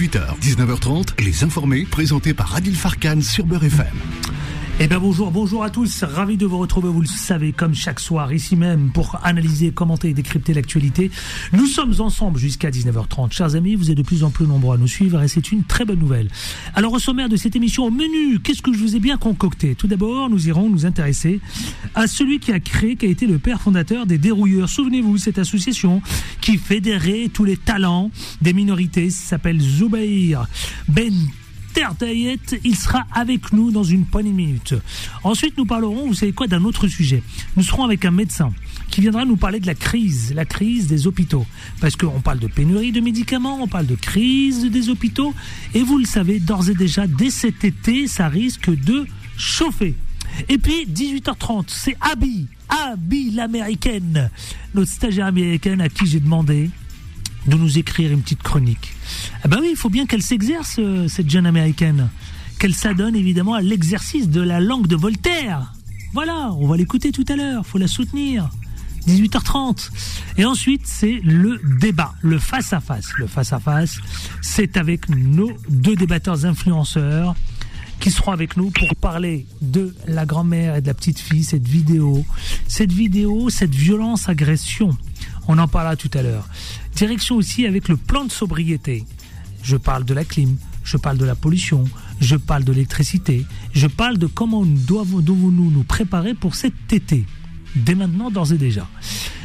18h, 19h30, Les Informés, présentés par Adil Farkan sur Beurre FM. Eh bien bonjour, bonjour à tous, ravi de vous retrouver, vous le savez, comme chaque soir, ici même, pour analyser, commenter et décrypter l'actualité. Nous sommes ensemble jusqu'à 19h30. Chers amis, vous êtes de plus en plus nombreux à nous suivre et c'est une très bonne nouvelle. Alors au sommaire de cette émission, au menu, qu'est-ce que je vous ai bien concocté? Tout d'abord, nous irons nous intéresser à celui qui a créé, qui a été le père fondateur des Dérouilleurs. Souvenez-vous, cette association qui fédérait tous les talents des minorités, s'appelle Zoubair Ben il sera avec nous dans une poignée de minutes. Ensuite, nous parlerons, vous savez quoi, d'un autre sujet. Nous serons avec un médecin qui viendra nous parler de la crise, la crise des hôpitaux. Parce qu'on parle de pénurie de médicaments, on parle de crise des hôpitaux. Et vous le savez, d'ores et déjà, dès cet été, ça risque de chauffer. Et puis, 18h30, c'est Abby, Abby l'américaine, notre stagiaire américaine à qui j'ai demandé de nous écrire une petite chronique. Ben oui, il faut bien qu'elle s'exerce, euh, cette jeune américaine. Qu'elle s'adonne évidemment à l'exercice de la langue de Voltaire. Voilà, on va l'écouter tout à l'heure, faut la soutenir. 18h30. Et ensuite, c'est le débat, le face-à-face. Le face-à-face, c'est avec nos deux débatteurs influenceurs qui seront avec nous pour parler de la grand-mère et de la petite-fille, cette vidéo, cette vidéo, cette violence, agression on en parlera tout à l'heure. Direction aussi avec le plan de sobriété. Je parle de la clim, je parle de la pollution, je parle de l'électricité, je parle de comment nous devons-nous nous préparer pour cet été, dès maintenant, d'ores et déjà.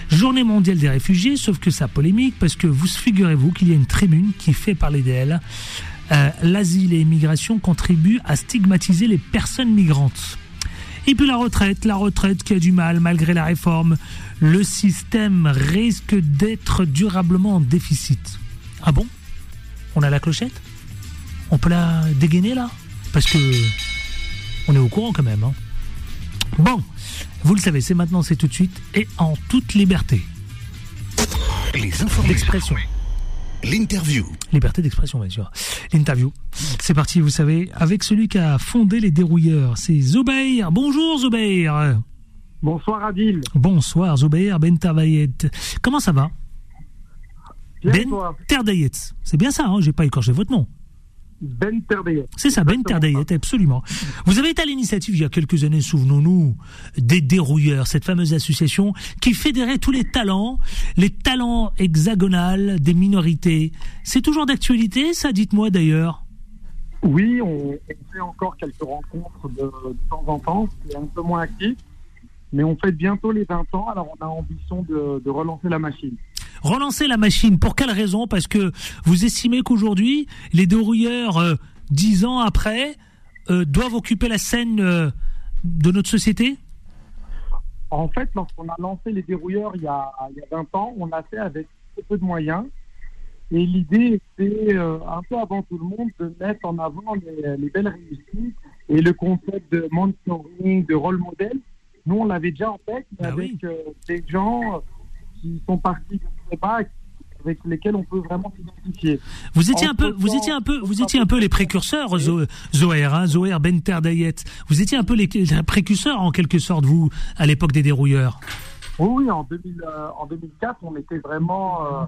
Journée mondiale des réfugiés, sauf que ça polémique, parce que vous figurez-vous qu'il y a une tribune qui fait parler d'elle. Euh, l'asile et l'immigration contribuent à stigmatiser les personnes migrantes. Et puis la retraite, la retraite qui a du mal malgré la réforme. Le système risque d'être durablement en déficit. Ah bon? On a la clochette? On peut la dégainer là? Parce que on est au courant quand même. Hein. Bon, vous le savez, c'est maintenant, c'est tout de suite et en toute liberté. Les infos d'expression. L'interview. Liberté d'expression, bien sûr. L'interview. C'est parti, vous savez, avec celui qui a fondé les dérouilleurs. C'est Zobair. Bonjour Zobair. Bonsoir Adil. Bonsoir Zobair Ben Terdayet. Comment ça va Ben Terdayet. C'est bien ça, hein j'ai pas écorché votre nom. Ben Terdayet. C'est ça, Ben Terdayet, absolument. Vous avez été à l'initiative il y a quelques années, souvenons-nous, des dérouilleurs, cette fameuse association qui fédérait tous les talents, les talents hexagonales des minorités. C'est toujours d'actualité, ça, dites-moi d'ailleurs? Oui, on, fait encore quelques rencontres de, temps en temps, c'est un peu moins actif, mais on fait bientôt les 20 ans, alors on a ambition de relancer la machine relancer la machine. Pour quelle raison? Parce que vous estimez qu'aujourd'hui, les dérouilleurs, euh, dix ans après, euh, doivent occuper la scène euh, de notre société? En fait, lorsqu'on a lancé les dérouilleurs il y a, il y a 20 ans, on l'a fait avec peu de moyens. Et l'idée était, un peu avant tout le monde, de mettre en avant les, belles réussites et le concept de mentoring, de rôle modèle. Nous, on l'avait déjà en tête, bah avec des gens qui sont partis de avec lesquels on peut vraiment s'identifier. Vous étiez un peu, vous étiez un peu, vous étiez un peu les précurseurs, Zoher, hein, Zoher Ben Terdayet. Vous étiez un peu les, précurseurs en quelque sorte, vous, à l'époque des dérouilleurs. Oui, en, 2000, euh, en 2004, on était vraiment euh,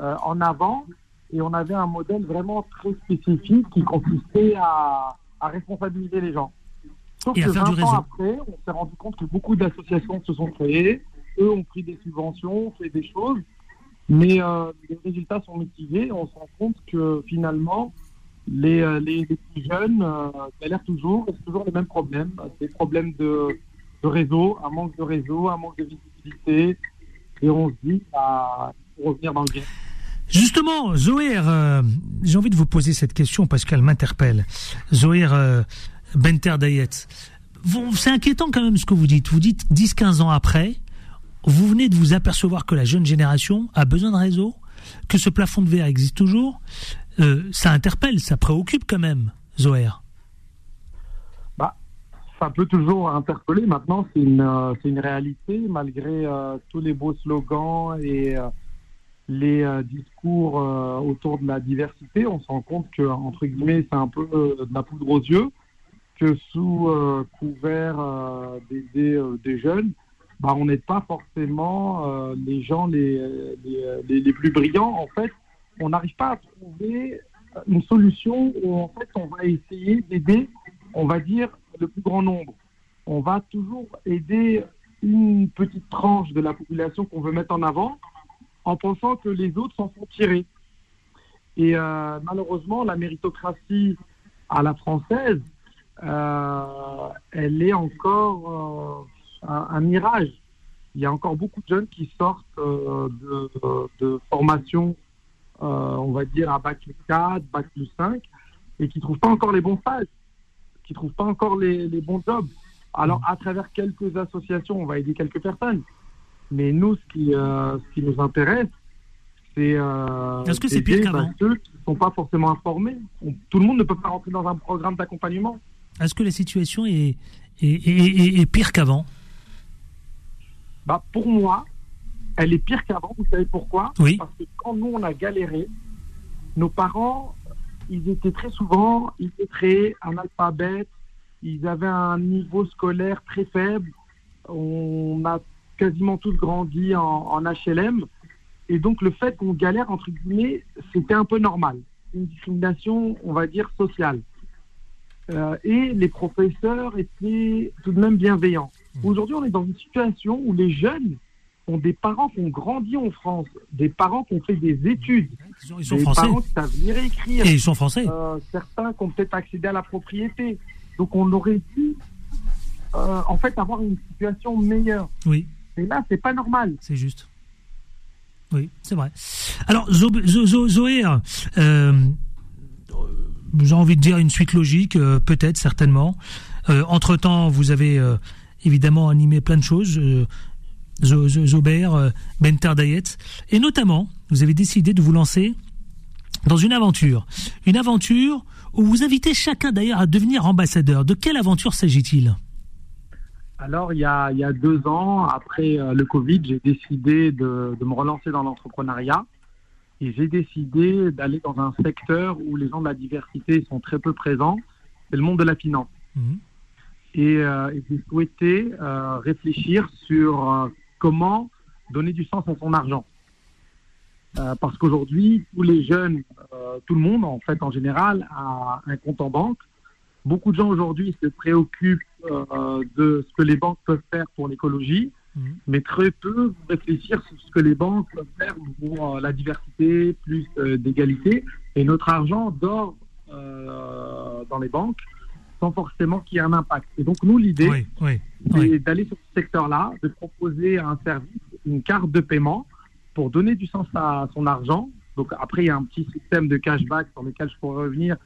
euh, en avant et on avait un modèle vraiment très spécifique qui consistait à, à responsabiliser les gens. Sauf et que 20 ans après, on s'est rendu compte que beaucoup d'associations se sont créées, eux ont pris des subventions, fait des choses, mais euh, les résultats sont mitigés. On se rend compte que finalement, les, euh, les, plus jeunes euh, galèrent toujours, c'est toujours les mêmes problèmes. Des problèmes de, de, réseau, un manque de réseau, un manque de visibilité. Et on se dit, bah, faut revenir dans le game. Justement, Zoé, j'ai envie de vous poser cette question parce qu'elle m'interpelle. Zoé Benter Dayet, c'est inquiétant quand même ce que vous dites. Vous dites 10-15 ans après, vous venez de vous apercevoir que la jeune génération a besoin de réseau, que ce plafond de verre existe toujours. Euh, ça interpelle, ça préoccupe quand même, Zoher. Bah, ça peut toujours interpeller. Maintenant, c'est une, euh, une réalité, malgré euh, tous les beaux slogans et les discours autour de la diversité. On se rend compte que, entre guillemets, c'est un peu de la poudre aux yeux, que sous couvert d'aider des jeunes, bah, on n'est pas forcément euh, les gens les, les, les, plus brillants. En fait, on n'arrive pas à trouver une solution où en fait on va essayer d'aider, on va dire, le plus grand nombre. On va toujours aider une petite tranche de la population qu'on veut mettre en avant en pensant que les autres s'en sont tirés. Et euh, malheureusement, la méritocratie à la française, euh, elle est encore euh, un, mirage. Il y a encore beaucoup de jeunes qui sortent de, de, formation, on va dire, à bac plus 4, bac plus 5, et qui ne trouvent pas encore les bons phases, qui ne trouvent pas encore les, les bons jobs. Alors, à travers quelques associations, on va aider quelques personnes. Mais nous, ce qui, euh, ce qui nous intéresse, c'est. Euh, Est-ce que c'est pire qu'avant Ceux qui ne sont pas forcément informés. tout le monde ne peut pas rentrer dans un programme d'accompagnement. Est-ce que la situation est, est, est, pire qu'avant? Bah, Pour moi, elle est pire qu'avant. Vous savez pourquoi? Oui. Parce que quand nous, on a galéré, nos parents, ils étaient très souvent illettrés, analphabètes, ils avaient un niveau scolaire très faible. On a quasiment tous grandi en, HLM. Et donc, le fait qu'on galère, entre guillemets, c'était un peu normal. Une discrimination, on va dire, sociale. Euh, et les professeurs étaient tout de même bienveillants. Mmh. Aujourd'hui, on est dans une situation où les jeunes ont des parents qui ont grandi en France, des parents qui ont fait des études, ils sont, des parents qui savent lire et écrire. Et ils sont français. Euh, certains qui ont peut-être accédé à la propriété. Donc on aurait dû euh, en fait avoir une situation meilleure. Oui. Et là, c'est pas normal. C'est juste. Oui, c'est vrai. Alors, Zoé, euh, j'ai envie de dire une suite logique, euh, peut-être, certainement. Euh, entre-temps, vous avez évidemment animé plein de choses. Zobert, Benter Dayet. Et notamment, vous avez décidé de vous lancer dans une aventure. Une aventure où vous invitez chacun d'ailleurs à devenir ambassadeur. De quelle aventure s'agit-il? Alors, il y, a, deux ans, après euh, le Covid, j'ai décidé de, me relancer dans l'entrepreneuriat et j'ai décidé d'aller dans un secteur où les gens de la diversité sont très peu présents, c'est le monde de la finance. Mhm. Et, euh, et j'ai souhaité euh, réfléchir sur euh, comment donner du sens à son argent. Euh, parce qu'aujourd'hui, tous les jeunes, tout le monde en fait en général, a un compte en banque. Beaucoup de gens aujourd'hui se préoccupent de ce que les banques peuvent faire pour l'écologie, mhm. mais très peu réfléchir sur ce que les banques peuvent faire pour la diversité, plus d'égalité. Et notre argent dort dans les banques sans forcément qu'il y ait un impact. Et donc nous, l'idée, c'est d'aller sur ce secteur-là, de proposer un service, une carte de paiement pour donner du sens à son argent. Donc après, il y a un petit système de cashback sur lequel je pourrais revenir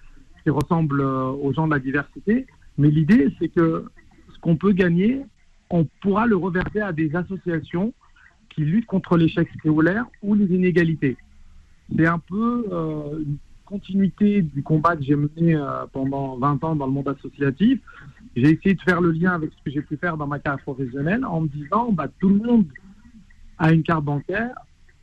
qui ressemble euh, aux gens de la diversité. Mais l'idée, c'est que ce qu'on peut gagner, on pourra le reverser à des associations qui luttent contre l'échec scolaire ou les inégalités. C'est un peu euh, une continuité du combat que j'ai mené euh, pendant 20 ans dans le monde associatif. J'ai essayé de faire le lien avec ce que j'ai pu faire dans ma carrière professionnelle en me disant, bah, tout le monde a une carte bancaire,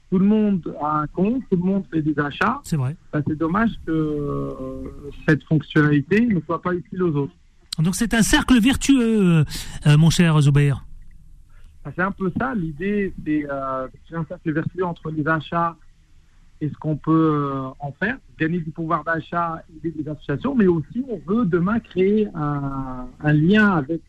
tout le monde a un compte, tout le monde fait des achats. C'est vrai. Bah, c'est dommage que euh, cette fonctionnalité ne soit pas utile aux autres. Donc c'est un cercle vertueux, euh, mon cher Zubair. Bah, c'est un peu ça. L'idée, c'est euh, un cercle vertueux entre les achats et ce qu'on peut en faire, gagner du pouvoir d'achat, aider des associations, mais aussi on veut demain créer un, un lien avec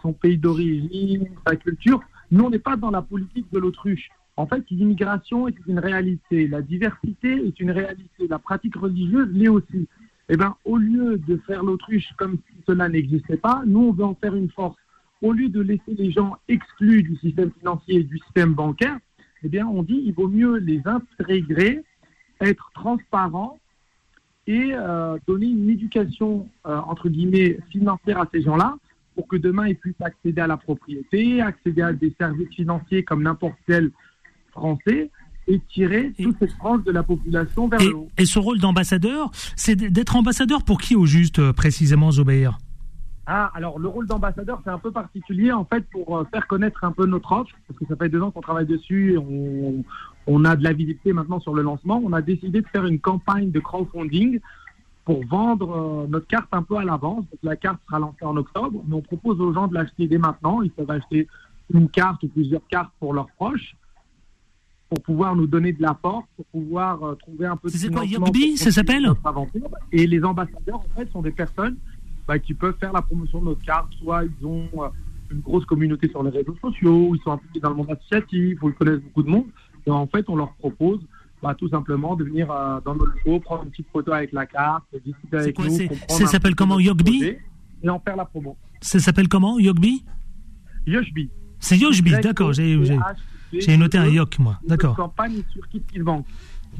son pays d'origine, sa culture. Nous, on n'est pas dans la politique de l'autruche. En fait, l'immigration est une réalité, la diversité est une réalité, la pratique religieuse l'est aussi. Eh bien, au lieu de faire l'autruche comme si cela n'existait pas, nous, on veut en faire une force. Au lieu de laisser les gens exclus du système financier et du système bancaire, eh bien, on dit il vaut mieux les intégrer, être transparent et euh, donner une éducation, euh, entre guillemets, financière à ces gens-là pour que demain, ils puissent accéder à la propriété, accéder à des services financiers comme n'importe quel français et tirer toute cette frange de la population vers le haut. Et ce rôle d'ambassadeur, c'est d'être ambassadeur pour qui au juste, euh, précisément, Zobair ah, alors le rôle d'ambassadeur, c'est un peu particulier en fait pour euh, faire connaître un peu notre offre, parce que ça fait deux ans qu'on travaille dessus, et on, on a de la visibilité maintenant sur le lancement. On a décidé de faire une campagne de crowdfunding pour vendre euh, notre carte un peu à l'avance. La carte sera lancée en octobre, mais on propose aux gens de l'acheter dès maintenant. Ils peuvent acheter une carte ou plusieurs cartes pour leurs proches pour pouvoir nous donner de la force, pour pouvoir euh, trouver un peu de C'est quoi, pour ça s'appelle. Et les ambassadeurs, en fait, sont des personnes bah, qui peuvent faire la promotion de notre carte. Soit ils ont euh, une grosse communauté sur les réseaux sociaux, ou ils sont impliqués dans le monde associatif, ou ils connaissent beaucoup de monde. Et en fait, on leur propose bah, tout simplement de venir euh, dans nos locaux, prendre une petite photo avec la carte, discuter avec quoi, nous. ça s'appelle comment, projet Et en faire la promo. Ça s'appelle comment Yogbi Yoshbi. C'est Yoshbi, d'accord. J'ai j'ai- noté un Yok, moi. D'accord. Campagne sur KissKissBank.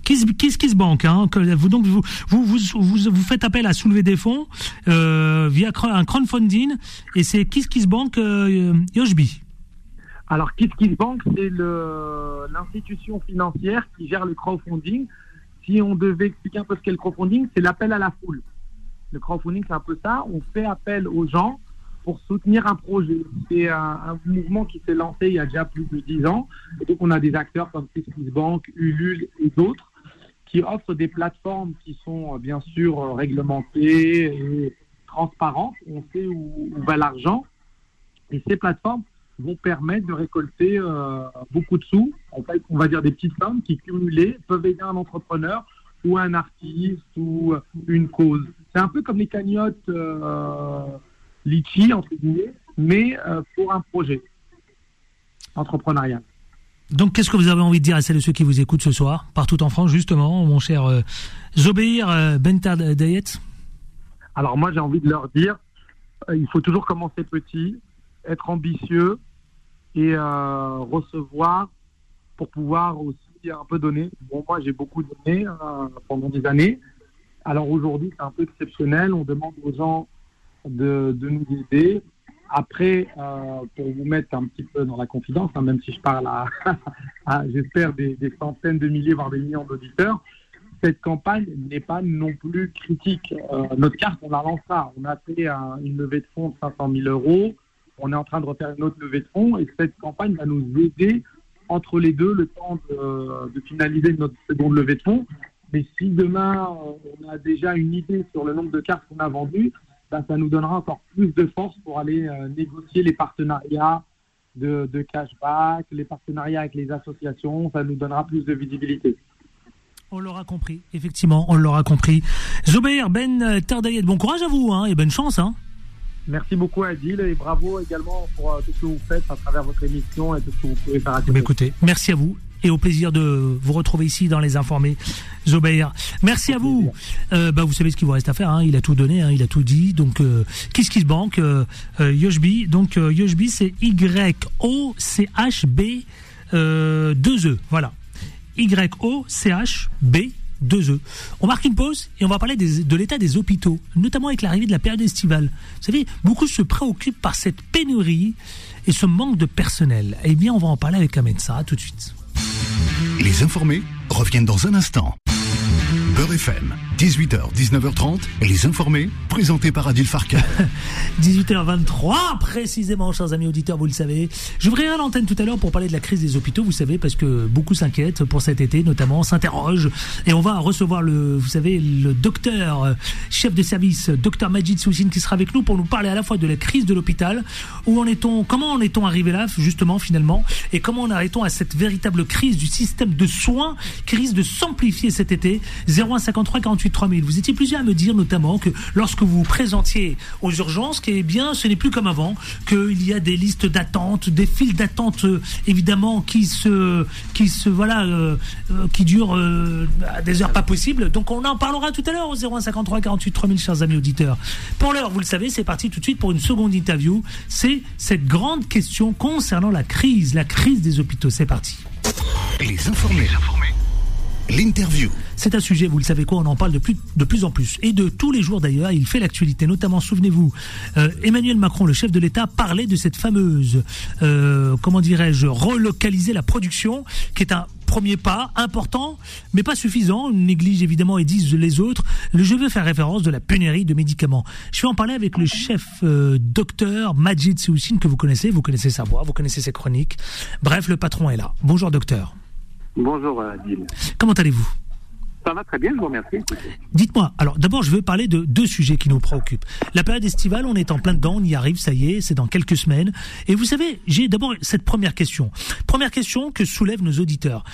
Kiss, Kiss, Kiss Bank, hein, que vous, donc vous, vous, vous, vous, vous faites appel à soulever des fonds euh, via un crowdfunding et c'est Kiss Kiss Bank euh, Yoshbi. Alors, KissKissBank, c'est le- l'institution financière qui gère le crowdfunding. Si on devait expliquer un peu ce qu'est le crowdfunding, c'est l'appel à la foule. Le crowdfunding, c'est un peu ça. On fait appel aux gens pour soutenir un projet. C'est un, mouvement qui s'est lancé il y a déjà plus de 10 ans. Et donc, on a des acteurs comme KissKissBank, Ulule et d'autres qui offrent des plateformes qui sont euh, bien sûr euh, réglementées et transparentes. On sait où, va l'argent. Et ces plateformes vont permettre de récolter euh, beaucoup de sous. On va dire des petites sommes qui cumulées peuvent aider un entrepreneur ou un artiste ou une cause. C'est un peu comme les cagnottes litchi entre guillemets, mais euh, pour un projet entrepreneurial. Donc qu'est-ce que vous avez envie de dire à celles et ceux qui vous écoutent ce soir, partout en France justement, mon cher euh, Zobéir euh, Bentar Dayet? Alors moi, j'ai envie de leur dire, euh, il faut toujours commencer petit, être ambitieux et euh, recevoir pour pouvoir aussi un peu donner. Bon, moi, j'ai beaucoup donné pendant des années. Alors aujourd'hui, c'est un peu exceptionnel. On demande aux gens de, nous aider. Après, euh, pour vous mettre un petit peu dans la confidence, hein, même si je parle à, j'espère, des, centaines de milliers, voire des millions d'auditeurs, cette campagne n'est pas non plus critique. Euh, notre carte, on la lancera. On a fait un- une levée de fonds de 500 000 euros. On est en train de refaire une autre levée de fonds et cette campagne va nous aider entre les deux le temps de, de finaliser notre seconde levée de fonds. Mais si demain euh, on a déjà une idée sur le nombre de cartes qu'on a vendues, ben, ça nous donnera encore plus de force pour aller euh, négocier les partenariats de, de cashback, les partenariats avec les associations. Ça nous donnera plus de visibilité. On l'aura compris, effectivement, on l'aura compris. Zobéir Ben Tardayet, bon courage à vous hein, et bonne chance. Hein. Merci beaucoup Adil et bravo également pour euh, tout ce que vous faites à travers votre émission et tout ce que vous pouvez faire à bien, écoutez, merci à vous et au plaisir de vous retrouver ici dans Les Informés. Zobair, merci à vous. Euh, bah, vous savez ce qu'il vous reste à faire, hein. il a tout donné, hein, il a tout dit. Donc, euh, Kiss Kiss Bank, euh, euh, Yoshbi? Donc, euh, Yoshbi, c'est Y-O-C-H-B euh, 2-E. Voilà. Y-O-C-H-B 2E. On marque une pause et on va parler de l'état des hôpitaux, notamment avec l'arrivée de la période estivale. Vous savez, beaucoup se préoccupent par cette pénurie et ce manque de personnel. Eh bien, on va en parler avec un médecin. Tout de suite. Les informés reviennent dans un instant. Beurre FM, 18h, 19h30, les informés, présentés par Adil Farkan. 18h23 précisément, chers amis auditeurs, vous le savez. J'ouvrirai l'antenne tout à l'heure pour parler de la crise des hôpitaux, vous savez, parce que beaucoup s'inquiètent pour cet été, notamment s'interrogent. Et on va recevoir le, vous savez, le docteur, euh, chef de service, docteur Majid Soussine, qui sera avec nous pour nous parler à la fois de la crise de l'hôpital, où en est-on, comment en est-on arrivé là, justement, finalement, et comment en arrêtons à cette véritable crise du système de soins risque de s'amplifier cet été? 0153 48 3000. Vous étiez plusieurs à me dire notamment que lorsque vous vous présentiez aux urgences, que, eh bien, ce n'est plus comme avant, qu'il y a des listes d'attente, des files d'attente euh, évidemment qui se, qui se, voilà, euh, euh, qui durent à des heures pas possibles. Donc on en parlera tout à l'heure au 0153 48 3000, chers amis auditeurs. Pour l'heure, vous le savez, c'est parti tout de suite pour une seconde interview. C'est cette grande question concernant la crise, la crise des hôpitaux. C'est parti. Les informés. L'interview. C'est un sujet, vous le savez quoi, on en parle de plus, de plus en plus. Et de tous les jours d'ailleurs, il fait l'actualité. Notamment, souvenez-vous, euh, Emmanuel Macron, le chef de l'État, parlait de cette fameuse, euh, comment dirais-je, relocaliser la production, qui est un premier pas important, mais pas suffisant. On néglige évidemment et disent les autres. Je veux faire référence de la pénurie de médicaments. Je vais en parler avec le chef euh, docteur Majid Soussine, que vous connaissez. Vous connaissez sa voix, vous connaissez ses chroniques. Bref, le patron est là. Bonjour docteur. Bonjour Adil. Comment allez-vous? Ça va très bien, je vous remercie. Dites-moi, alors d'abord, je veux parler de deux sujets qui nous préoccupent. La période estivale, on est en plein dedans, on y arrive, ça y est, c'est dans quelques semaines. Et vous savez, j'ai d'abord cette première question. Première question que soulèvent nos auditeurs.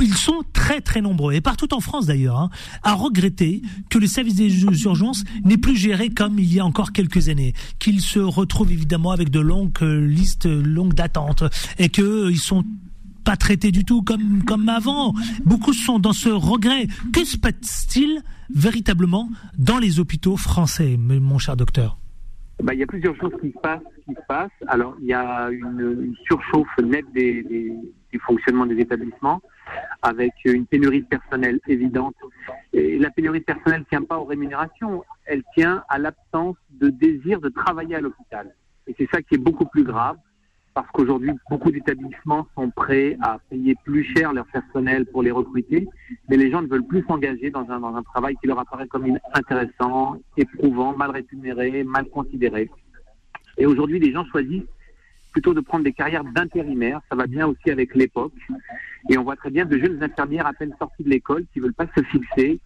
Ils sont très très nombreux, et partout en France d'ailleurs, hein, à regretter que le service des urgences n'est plus géré comme il y a encore quelques années, qu'ils se retrouvent évidemment avec de longues euh, listes, longues d'attente, et qu'ils euh, sont pas traités du tout comme, comme avant. Beaucoup sont dans ce regret. Que se passe-t-il véritablement dans les hôpitaux français, mon cher docteur? Bah, il y a plusieurs choses qui se passent. Alors, il y a une, surchauffe nette des, du fonctionnement des établissements, avec une pénurie de personnel évidente. Et la pénurie de personnel ne tient pas aux rémunérations, elle tient à l'absence de désir de travailler à l'hôpital. Et c'est ça qui est beaucoup plus grave parce qu'aujourd'hui, beaucoup d'établissements sont prêts à payer plus cher leur personnel pour les recruter, mais les gens ne veulent plus s'engager dans un, dans un travail qui leur apparaît comme intéressant, éprouvant, mal rémunéré, mal considéré. Et aujourd'hui, les gens choisissent plutôt de prendre des carrières d'intérimaires. Ça va bien aussi avec l'époque. Et on voit très bien de jeunes infirmières à peine sorties de l'école qui veulent pas se fixer,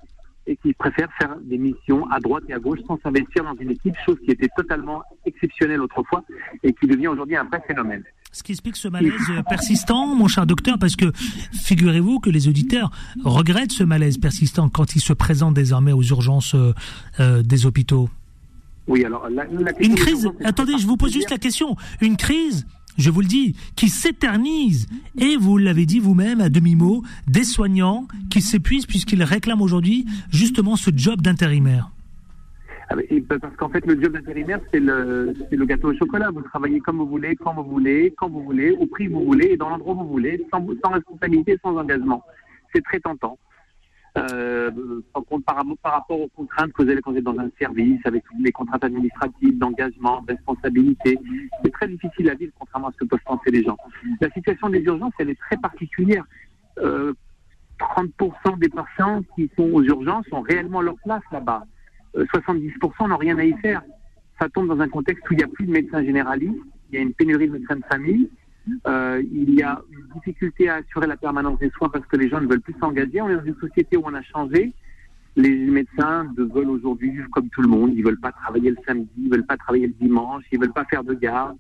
et qui préfèrent faire des missions à droite et à gauche sans s'investir dans une équipe, chose qui était totalement exceptionnelle autrefois et qui devient aujourd'hui un vrai phénomène. Ce qui explique ce malaise persistant, mon cher docteur, parce que figurez-vous que les auditeurs regrettent ce malaise persistant quand ils se présentent désormais aux urgences euh, euh, des hôpitaux. Oui, alors la, une crise. Attendez, je vous pose juste la question. Une crise je vous le dis, qui s'éternise. Et vous l'avez dit vous-même à demi-mot, des soignants qui s'épuisent puisqu'ils réclament aujourd'hui justement ce job d'intérimaire. Ah parce qu'en fait, le job d'intérimaire, c'est le, gâteau au chocolat. Vous travaillez comme vous voulez, quand vous voulez, quand vous voulez, au prix que vous voulez et dans l'endroit où vous voulez, sans responsabilité, sans engagement. C'est très tentant euh, par, rapport aux contraintes que vous vous êtes dans un service, avec les contraintes administratives, d'engagement, de responsabilité. C'est très difficile à vivre, contrairement à ce que peuvent penser les gens. La situation des urgences, elle est très particulière. Euh, 30% des patients qui sont aux urgences ont réellement leur place là-bas. 70% euh, n'ont rien à y faire. Ça tombe dans un contexte où il n'y a plus de médecins généralistes, il y a une pénurie de médecins de famille, euh, il y a une difficulté à assurer la permanence des soins parce que les gens ne veulent plus s'engager. On est dans une société où on a changé. Les médecins veulent aujourd'hui vivre comme tout le monde. Ils veulent pas travailler le samedi, ils veulent pas travailler le dimanche, ils veulent pas faire de garde.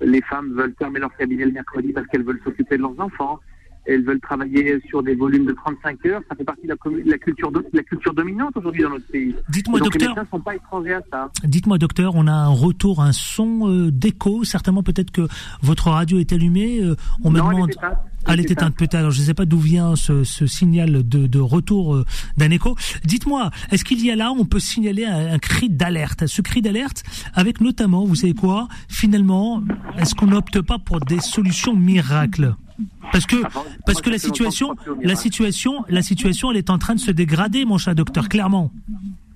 Les femmes veulent fermer leur cabinet le mercredi parce qu'elles veulent s'occuper de leurs enfants elles veulent travailler sur des volumes de 35 heures. Ça fait partie de la, culture, la culture dominante aujourd'hui dans notre pays. Dites-moi, docteur. Les médecins sont pas étrangers à ça. Dites-moi, docteur, on a un retour, un son euh, d'écho. Certainement, peut-être que votre radio est allumée. Euh, on me demande. Elle est éteinte peut-être. Alors je ne sais pas d'où vient ce, ce signal de, de retour euh, d'un écho. Dites-moi, est-ce qu'il y a là, on peut signaler un, un cri d'alerte, ce cri d'alerte, avec notamment, vous savez quoi, finalement, est-ce qu'on n'opte pas pour des solutions miracles? Parce que, parce que la situation, la situation, la situation, elle est en train de se dégrader, mon cher docteur, clairement.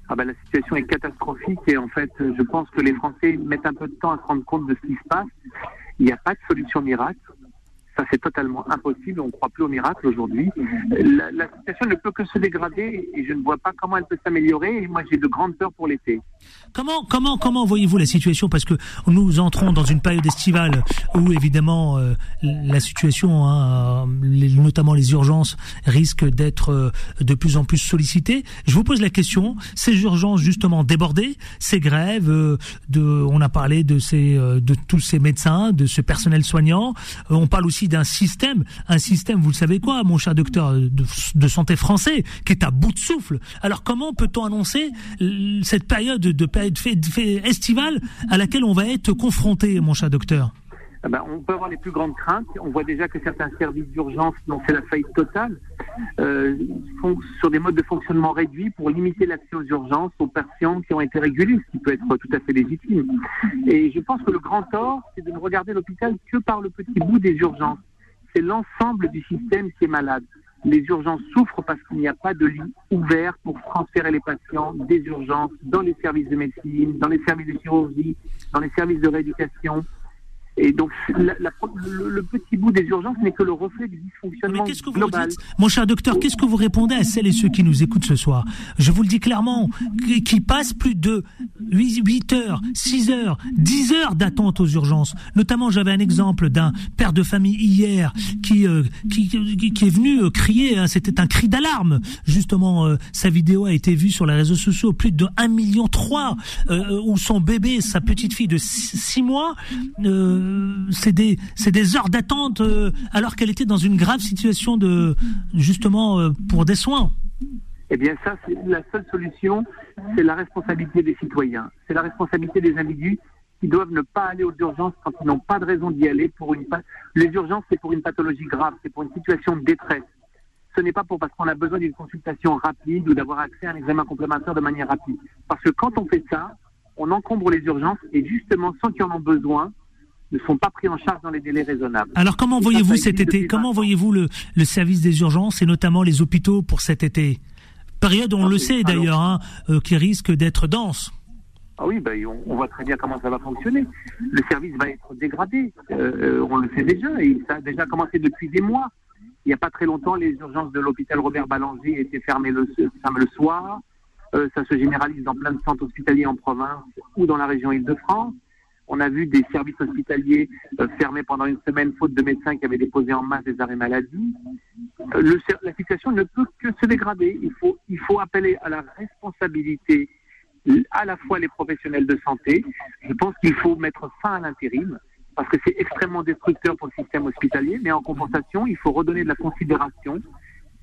Ah ben, la situation est catastrophique et en fait, je pense que les Français mettent un peu de temps à se rendre compte de ce qui se passe. Il n'y a pas de solution miracle. Ça, c'est totalement impossible. On ne croit plus au miracle aujourd'hui. La, situation ne peut que se dégrader et je ne vois pas comment elle peut s'améliorer. Moi, j'ai de grandes peurs pour l'été. Comment, comment, comment voyez-vous la situation? Parce que nous entrons dans une période estivale où, évidemment, euh, la situation, hein, notamment les urgences, risquent d'être euh, de plus en plus sollicitées. Je vous pose la question ces urgences justement débordées, ces grèves, euh, on a parlé de tous ces médecins, de ce personnel soignant. on parle aussi d'un système, un système, vous le savez quoi, mon cher docteur de, santé français, qui est à bout de souffle. Alors comment peut-on annoncer cette période de période estivale à laquelle on va être confronté, mon cher docteur? Eh ben, on peut avoir les plus grandes craintes. On voit déjà que certains services d'urgence dont c'est la faillite totale euh, sur des modes de fonctionnement réduits pour limiter l'accès aux urgences aux patients qui ont été régulés, ce qui peut être tout à fait légitime. Et je pense que le grand tort, c'est de ne regarder l'hôpital que par le petit bout des urgences. C'est l'ensemble du système qui est malade. Les urgences souffrent parce qu'il n'y a pas de lit ouvert pour transférer les patients des urgences dans les services de médecine, dans les services de chirurgie, dans les services de rééducation Et donc, le, petit bout des urgences n'est que le reflet du dysfonctionnement Mais qu'est-ce que global. Vous dites, mon cher docteur, qu'est-ce que vous répondez à celles et ceux qui nous écoutent ce soir Je vous le dis clairement, qui passent plus de 8, heures, 6 heures, 10 heures d'attente aux urgences. Notamment, j'avais un exemple d'un père de famille hier qui euh, qui, qui, est venu euh, crier, hein, c'était un cri d'alarme. Justement, euh, sa vidéo a été vue sur les réseaux sociaux, plus de 1 million 3, où son bébé, sa petite fille de 6 mois, c'est des, c'est des heures d'attente euh, alors qu'elle était dans une grave situation de, justement, euh, pour des soins. Eh bien, ça, la seule solution, c'est la responsabilité des citoyens, c'est la responsabilité des individus qui doivent ne pas aller aux urgences quand ils n'ont pas de raison d'y aller pour une les urgences c'est pour une pathologie grave, c'est pour une situation de détresse. Ce n'est pas pour parce qu'on a besoin d'une consultation rapide ou d'avoir accès à un examen complémentaire de manière rapide. Parce que quand on fait ça, on encombre les urgences et justement sans qu'ils en ont besoin, ne sont pas pris en charge dans les délais raisonnables. Alors comment voyez-vous cet été Comment voyez-vous le, le, service des urgences et notamment les hôpitaux pour cet été Période, on ah le sait d'ailleurs, hein, euh, qui risque d'être dense. Ah oui, ben, on, voit très bien comment ça va fonctionner. Le service va être dégradé. Euh, euh, on le sait déjà et ça a déjà commencé depuis des mois. Il n'y a pas très longtemps, les urgences de l'hôpital Robert Ballanger étaient fermées le, le soir. ça se généralise dans plein de centres hospitaliers en province ou dans la région Île-de-France. On a vu des services hospitaliers euh, fermés pendant une semaine faute de médecins qui avaient déposé en masse des arrêts maladie. Euh, la situation ne peut que se dégrader. Il faut, il faut appeler à la responsabilité à la fois les professionnels de santé. Je pense qu'il faut mettre fin à l'intérim parce que c'est extrêmement destructeur pour le système hospitalier, mais en compensation, il faut redonner de la considération,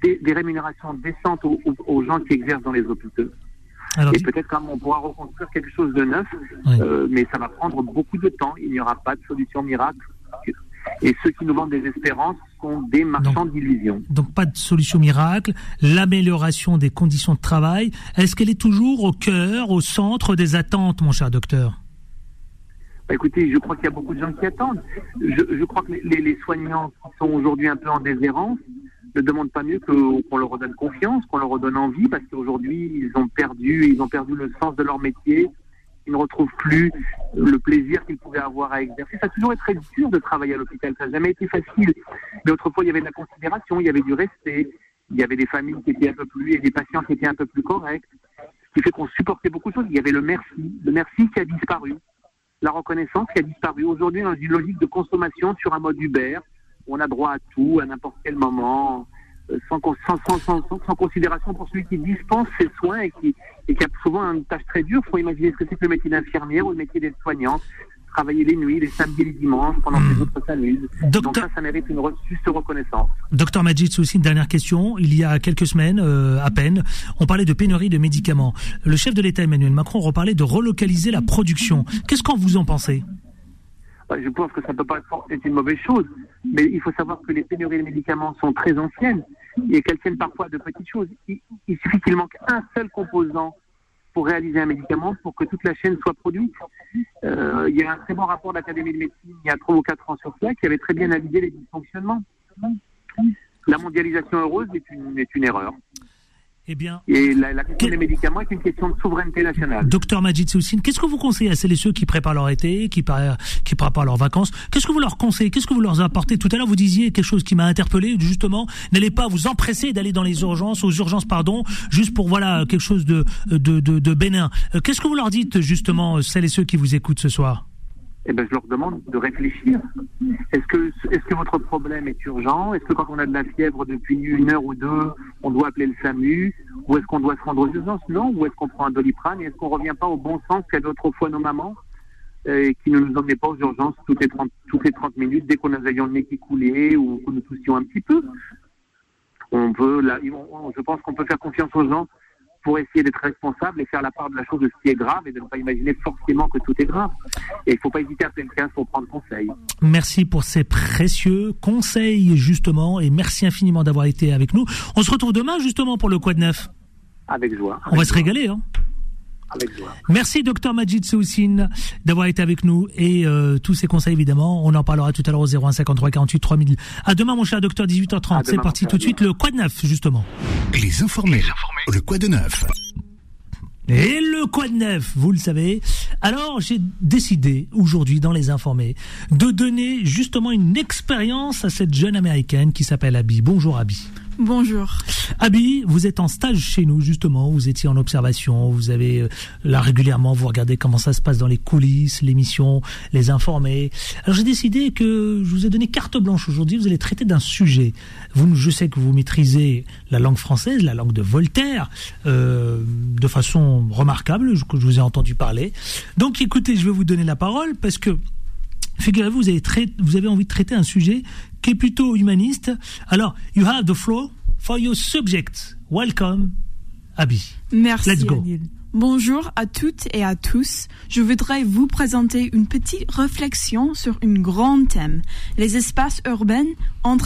des, rémunérations décentes aux gens qui exercent dans les hôpitaux et peut-être qu'on pourra reconstruire quelque chose de neuf, euh, mais ça va prendre beaucoup de temps. Il n'y aura pas de solution miracle. Et ceux qui nous vendent des espérances sont des marchands d'illusions. Donc pas de solution miracle. L'amélioration des conditions de travail, est-ce qu'elle est toujours au cœur, au centre des attentes, mon cher docteur? Bah, écoutez, je crois qu'il y a beaucoup de gens qui attendent. Je, crois que les, les soignants sont aujourd'hui un peu en déshérence ne demandent pas mieux qu'on leur redonne confiance, qu'on leur redonne envie, parce qu'aujourd'hui, ils ont perdu, ils ont perdu le sens de leur métier. Ils ne retrouvent plus le plaisir qu'ils pouvaient avoir à exercer. Ça a toujours été très dur de travailler à l'hôpital. Ça n'a jamais été facile. Mais autrefois, il y avait de la considération, il y avait du respect, il y avait des familles qui étaient un peu plus, et des patients qui étaient un peu plus corrects. Ce qui fait qu'on supportait beaucoup de choses. Il y avait le merci. Le merci qui a disparu. La reconnaissance qui a disparu. Aujourd'hui, dans une logique de consommation sur un mode Uber, on a droit à tout, à n'importe quel moment, euh, sans, sans, considération pour celui qui dispense ses soins et qui, et qui a souvent une tâche très dure. Il faut imaginer ce que c'est que le métier d'infirmière ou le métier d'aide-soignante travailler les nuits, les samedis et les dimanches pendant que les hmm. autres s'amusent. Donc ça, ça mérite une juste reconnaissance. Docteur Majid, aussi une dernière question. Il y a quelques semaines, euh, à peine, on parlait de pénurie de médicaments. Le chef de l'État, Emmanuel Macron, reparlait de relocaliser la production. Qu'est-ce qu'en vous en pensez? Je pense que ça ne peut pas être une mauvaise chose, mais il faut savoir que les pénuries de médicaments sont très anciennes et qu'elles tiennent parfois de petites choses. Il, suffit qu'il manque un seul composant pour réaliser un médicament pour que toute la chaîne soit produite. Euh, il y a un très bon rapport de l'Académie de médecine il y a trois ou quatre ans sur cela qui avait très bien analysé les dysfonctionnements. La mondialisation heureuse est une, est une erreur. Eh bien, et la, question des médicaments est une question de souveraineté nationale. Docteur Majid Soussine, qu'est-ce que vous conseillez à celles et ceux qui préparent leur été, qui, qui préparent leurs vacances? Qu'est-ce que vous leur conseillez? Qu'est-ce que vous leur apportez? Tout à l'heure, vous disiez quelque chose qui m'a interpellé, justement, n'allez pas vous empresser d'aller dans les urgences, aux urgences, pardon, juste pour, voilà, quelque chose de, de, de, de bénin. Euh, qu'est-ce que vous leur dites, justement, celles et ceux qui vous écoutent ce soir? Eh ben, je leur demande de réfléchir. Est-ce que, est-ce que votre problème est urgent? Est-ce que quand on a de la fièvre depuis une heure ou deux, on doit appeler le SAMU? Ou est-ce qu'on doit se rendre aux urgences? Non. Ou est-ce qu'on prend un doliprane? Et est-ce qu'on revient pas au bon sens qu'avaient autrefois nos mamans euh, qui ne nous emmenaient pas aux urgences toutes les 30, toutes les 30 minutes dès qu'on avait le nez qui coulait ou que nous toussions un petit peu? On veut, là, je pense qu'on peut faire confiance aux gens pour essayer d'être responsable et faire la part de la chose de ce qui est grave et de ne pas imaginer forcément que tout est grave. Et il ne faut pas hésiter à quelqu'un pour prendre conseil. Merci pour ces précieux conseils, justement, et merci infiniment d'avoir été avec nous. On se retrouve demain, justement, pour le Quad Neuf? Avec joie. On va se régaler, hein. Merci docteur Majid Soussine d'avoir été avec nous et euh, tous ces conseils évidemment, on en parlera tout à l'heure au 01 53 48 3000. À demain mon cher docteur 18h30. C'est parti tout de suite le quoi de neuf justement. Les informés. Le quoi de neuf. Et le quoi de neuf, vous le savez, Alors j'ai décidé aujourd'hui dans les informés de donner justement une expérience à cette jeune américaine qui s'appelle Abby. Bonjour Abby. Bonjour. Abby, vous êtes en stage chez nous justement, vous étiez en observation, vous avez euh, là régulièrement, vous regardez comment ça se passe dans les coulisses, l'émission, les informés. Alors j'ai décidé que je vous ai donné carte blanche aujourd'hui, vous allez traiter d'un sujet. Vous, je sais que vous maîtrisez la langue française, la langue de Voltaire, euh, de façon remarquable, que je vous ai entendu parler. Donc écoutez, je vais vous donner la parole parce que Figurez-vous, vous avez, vous avez envie de traiter un sujet qui est plutôt humaniste. Alors, you have the floor for your subject. Welcome, Abby. Merci. Let's go. Bonjour à toutes et à tous. Je voudrais vous présenter une petite réflexion sur un grand thème, les espaces urbains en,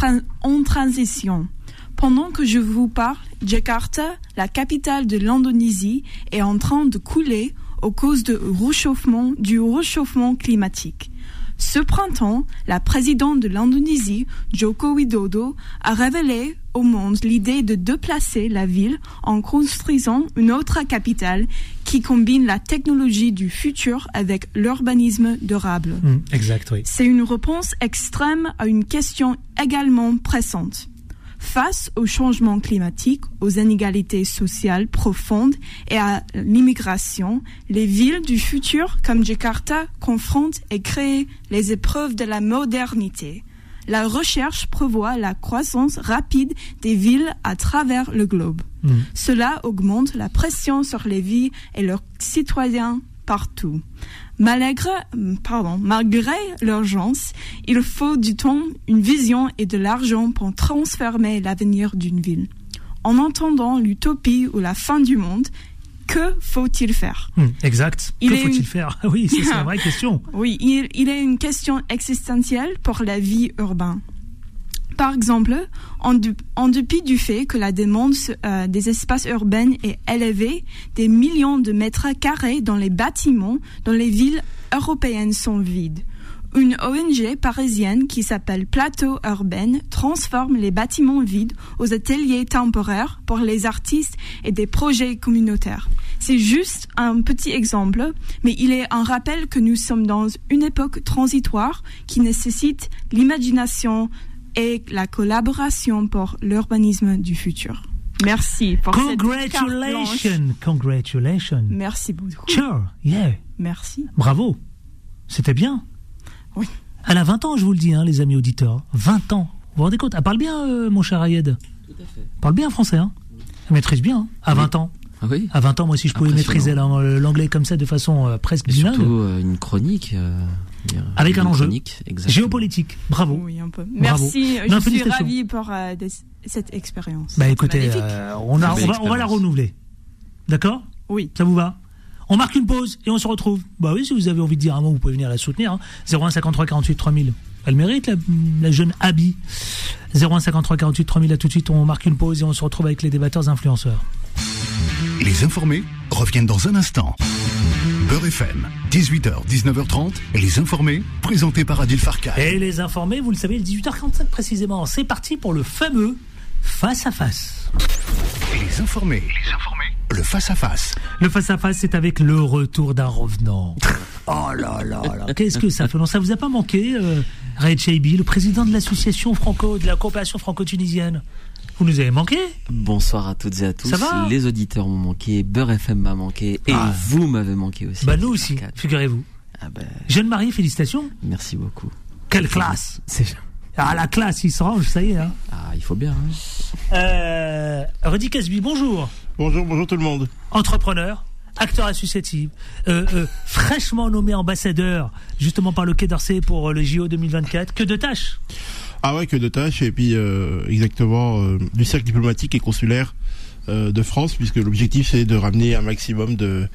en transition. Pendant que je vous parle, Jakarta, la capitale de l'Indonésie, est en train de couler aux cause de réchauffement, du réchauffement climatique. Ce printemps, la présidente de l'Indonésie, Joko Widodo, a révélé au monde l'idée de déplacer la ville en construisant une autre capitale qui combine la technologie du futur avec l'urbanisme durable. Mmh, exact, oui. C'est une réponse extrême à une question également pressante. Face au changement climatique, aux inégalités sociales profondes et à l'immigration, les villes du futur comme Jakarta confrontent et créent les épreuves de la modernité. La recherche prévoit la croissance rapide des villes à travers le globe. Mmh. Cela augmente la pression sur les vies et leurs citoyens partout. Malgré, pardon, malgré l'urgence, il faut du temps, une vision et de l'argent pour transformer l'avenir d'une ville. En entendant l'utopie ou la fin du monde, que faut-il faire? Mmh, Exact. Il que faut-il une- faire? Oui, c'est c'est la vraie question. Oui, il, il est une question existentielle pour la vie urbaine. Par exemple, en, en dépit du fait que la demande euh, des espaces urbains est élevée, des millions de mètres carrés dans les bâtiments dans les villes européennes sont vides. Une ONG parisienne qui s'appelle Plateau Urbain transforme les bâtiments vides aux ateliers temporaires pour les artistes et des projets communautaires. C'est juste un petit exemple, mais il est un rappel que nous sommes dans une époque transitoire qui nécessite l'imagination et la collaboration pour l'urbanisme du futur. Merci pour cette carte blanche. Congratulations. Congratulations. Merci beaucoup. Sure, yeah. Merci. Bravo. C'était bien. Oui. Elle a 20 ans, je vous le dis, hein, les amis auditeurs. 20 ans. Vous vous rendez compte? Elle parle bien, euh, mon cher Ayed Tout à fait. Elle parle bien français, hein Elle maîtrise bien, hein, à 20 ans. Ah oui? À 20 ans, moi, si je pouvais maîtriser l'ang- l'anglais comme ça de façon euh, presque bilingue. surtout euh, une chronique. Avec un enjeu. exactement. Géopolitique. Bravo. Oui, un peu. Bravo. Merci. Non, je suis ravie pour euh, des- cette expérience. Bah écoutez, euh, on, a- va, on va la renouveler. D'accord? Oui. Ça vous va? On marque une pause et on se retrouve. Bah oui, si vous avez envie de dire un mot, vous pouvez venir la soutenir. Hein. 01 53 48 3000. Elle mérite, la, la jeune Abby. 01 53 48 3000. À tout de suite, on marque une pause et on se retrouve avec les débatteurs influenceurs. Les informés reviennent dans un instant. Beurre FM, 18h, 19h30, les informés, présentés par Adil Farka. Et les informés, vous le savez, 18h45 précisément. C'est parti pour le fameux face à face. Les informés, les informés, le face-à-face. Le face à face, c'est avec le retour d'un revenant. Oh là là là, qu'est-ce que ça fait? Non, ça vous a pas manqué, euh, Red Chaibi, le président de l'association franco, de la coopération franco-tunisienne Vous nous avez manqué Bonsoir à toutes et à tous. Ça va Les auditeurs m'ont manqué, Beurre FM m'a manqué et Ah. vous m'avez manqué aussi. Bah nous aussi, figurez-vous. Ah bah, Jeune marié, félicitations. merci beaucoup. Quelle classe C'est Ah la classe, il se range, ça y est. Hein. ah, il faut bien. hein. Euh, Rudy Casby, bonjour. Bonjour, bonjour tout le monde. Entrepreneur, acteur associatif, euh, euh, fraîchement nommé ambassadeur justement par le Quai d'Orsay pour euh, le JO 2024. Que de tâches Ah ouais, que de tâches, et puis exactement du cercle diplomatique et consulaire de France, puisque l'objectif c'est de ramener un maximum de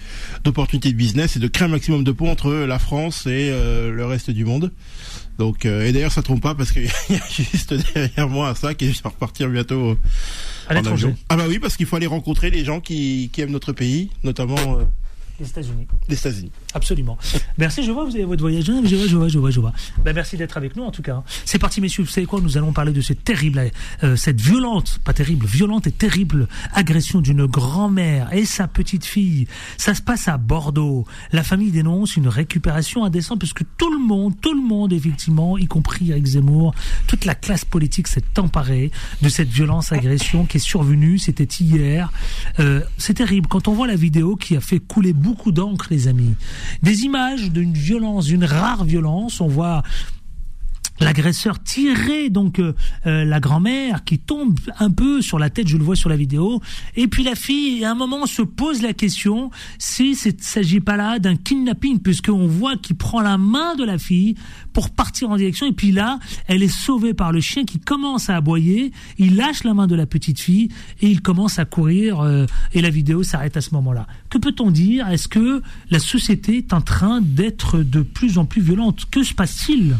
d'opportunités de business et de créer un maximum de ponts entre la France et le reste du monde. Donc, euh, et d'ailleurs ça trompe pas parce qu'il y a juste derrière moi un sac et je vais repartir bientôt à en l'étranger. avion. Ah bah oui, parce qu'il faut aller rencontrer les gens qui, qui aiment notre pays, notamment euh, Les États-Unis. Les États-Unis. Absolument. Merci, je vois, vous avez votre voyage. Je vois, je vois, je vois, je vois. Ben, merci d'être avec nous, en tout cas. hein. C'est parti, messieurs. Vous savez quoi Nous allons parler de cette terrible, euh, cette violente, pas terrible, violente et terrible agression d'une grand-mère et sa petite fille. Ça se passe à Bordeaux. La famille dénonce une récupération indécente parce que tout le monde, tout le monde, effectivement, y compris Eric Zemmour, toute la classe politique s'est emparée de cette violence agression qui est survenue. C'était hier. Euh, c'est terrible quand on voit la vidéo qui a fait couler beaucoup d'encre, les amis. Des images d'une violence, d'une rare violence. On voit l'agresseur tirer donc euh, euh, la grand-mère qui tombe un peu sur la tête, je le vois sur la vidéo. Et puis la fille, à un moment, se pose la question si il ne s'agit pas là d'un kidnapping, puisqu'on voit qu'il prend la main de la fille pour partir en direction. Et puis là, elle est sauvée par le chien qui commence à aboyer. Il lâche la main de la petite fille et il commence à courir. euh, et la vidéo s'arrête à ce moment-là. Que peut-on dire? Est-ce que la société est en train d'être de plus en plus violente? Que se passe-t-il?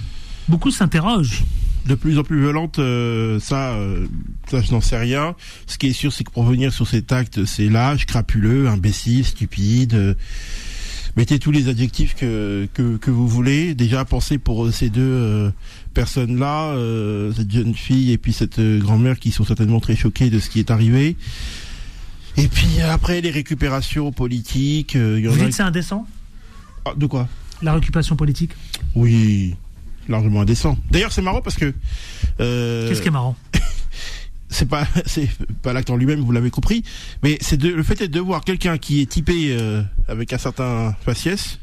Beaucoup s'interrogent. de plus en plus violente, euh, ça, euh, ça je n'en sais rien. Ce qui est sûr, c'est que pour venir sur cet acte, c'est lâche, crapuleux, imbécile, stupide. euh, mettez tous les adjectifs que, que, que vous voulez. Déjà, pensez pour ces deux euh, personnes-là, cette jeune fille et puis cette grand-mère qui sont certainement très choquées de ce qui est arrivé. Et puis après, les récupérations politiques. il y en Vous a... dites c'est indécent? Ah, de quoi? La récupération politique? Oui, largement indécent. D'ailleurs, c'est marrant parce que... euh, Qu'est-ce qui est marrant c'est pas c'est pas l'acte en lui-même vous l'avez compris mais c'est de, le fait est de voir quelqu'un qui est typé euh, avec un certain faciès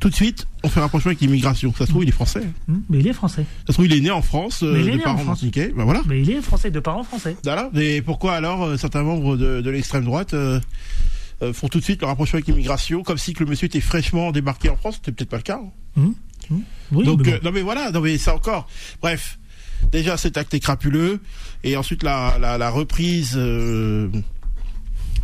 tout de suite on fait rapprochement avec l'immigration ça se trouve il est français Hmm, Mais il est français. ça se trouve il est né en France euh, Mais il est de parents martiniquais ben voilà Mais il est français, de parents français. voilà et pourquoi alors euh, certains membres de, de l'extrême droite font tout de suite le rapprochement avec l'immigration comme si que le monsieur était fraîchement débarqué en France? C'était peut-être pas le cas hein. Oui, Donc, mais euh, non mais voilà, non mais c'est encore. Bref, déjà cet acte est crapuleux, et ensuite la, la, la reprise euh,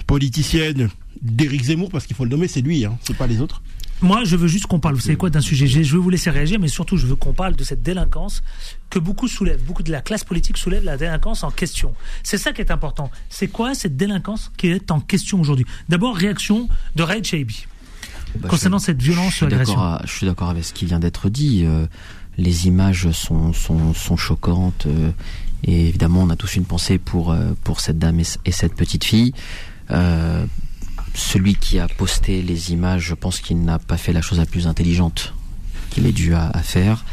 politicienne d'Éric Zemmour, parce qu'il faut le nommer, c'est lui, hein, c'est pas les autres. Moi, je veux juste qu'on parle, vous savez quoi, d'un sujet? Je je veux vous laisser réagir, mais surtout, je veux qu'on parle de cette délinquance que beaucoup soulèvent. Beaucoup de la classe politique soulève la délinquance en question. C'est ça qui est important. C'est quoi cette délinquance qui est en question aujourd'hui? D'abord, réaction de Raid Shaibi. Bah, Concernant cette violence je suis d'accord Je suis d'accord avec ce qui vient d'être dit. euh, les images sont, sont, sont choquantes. euh, et évidemment, on a tous une pensée pour, euh, pour cette dame et, cette petite fille. Euh, celui qui a posté les images, je pense qu'il n'a pas fait la chose la plus intelligente qu'il ait dû à, à faire.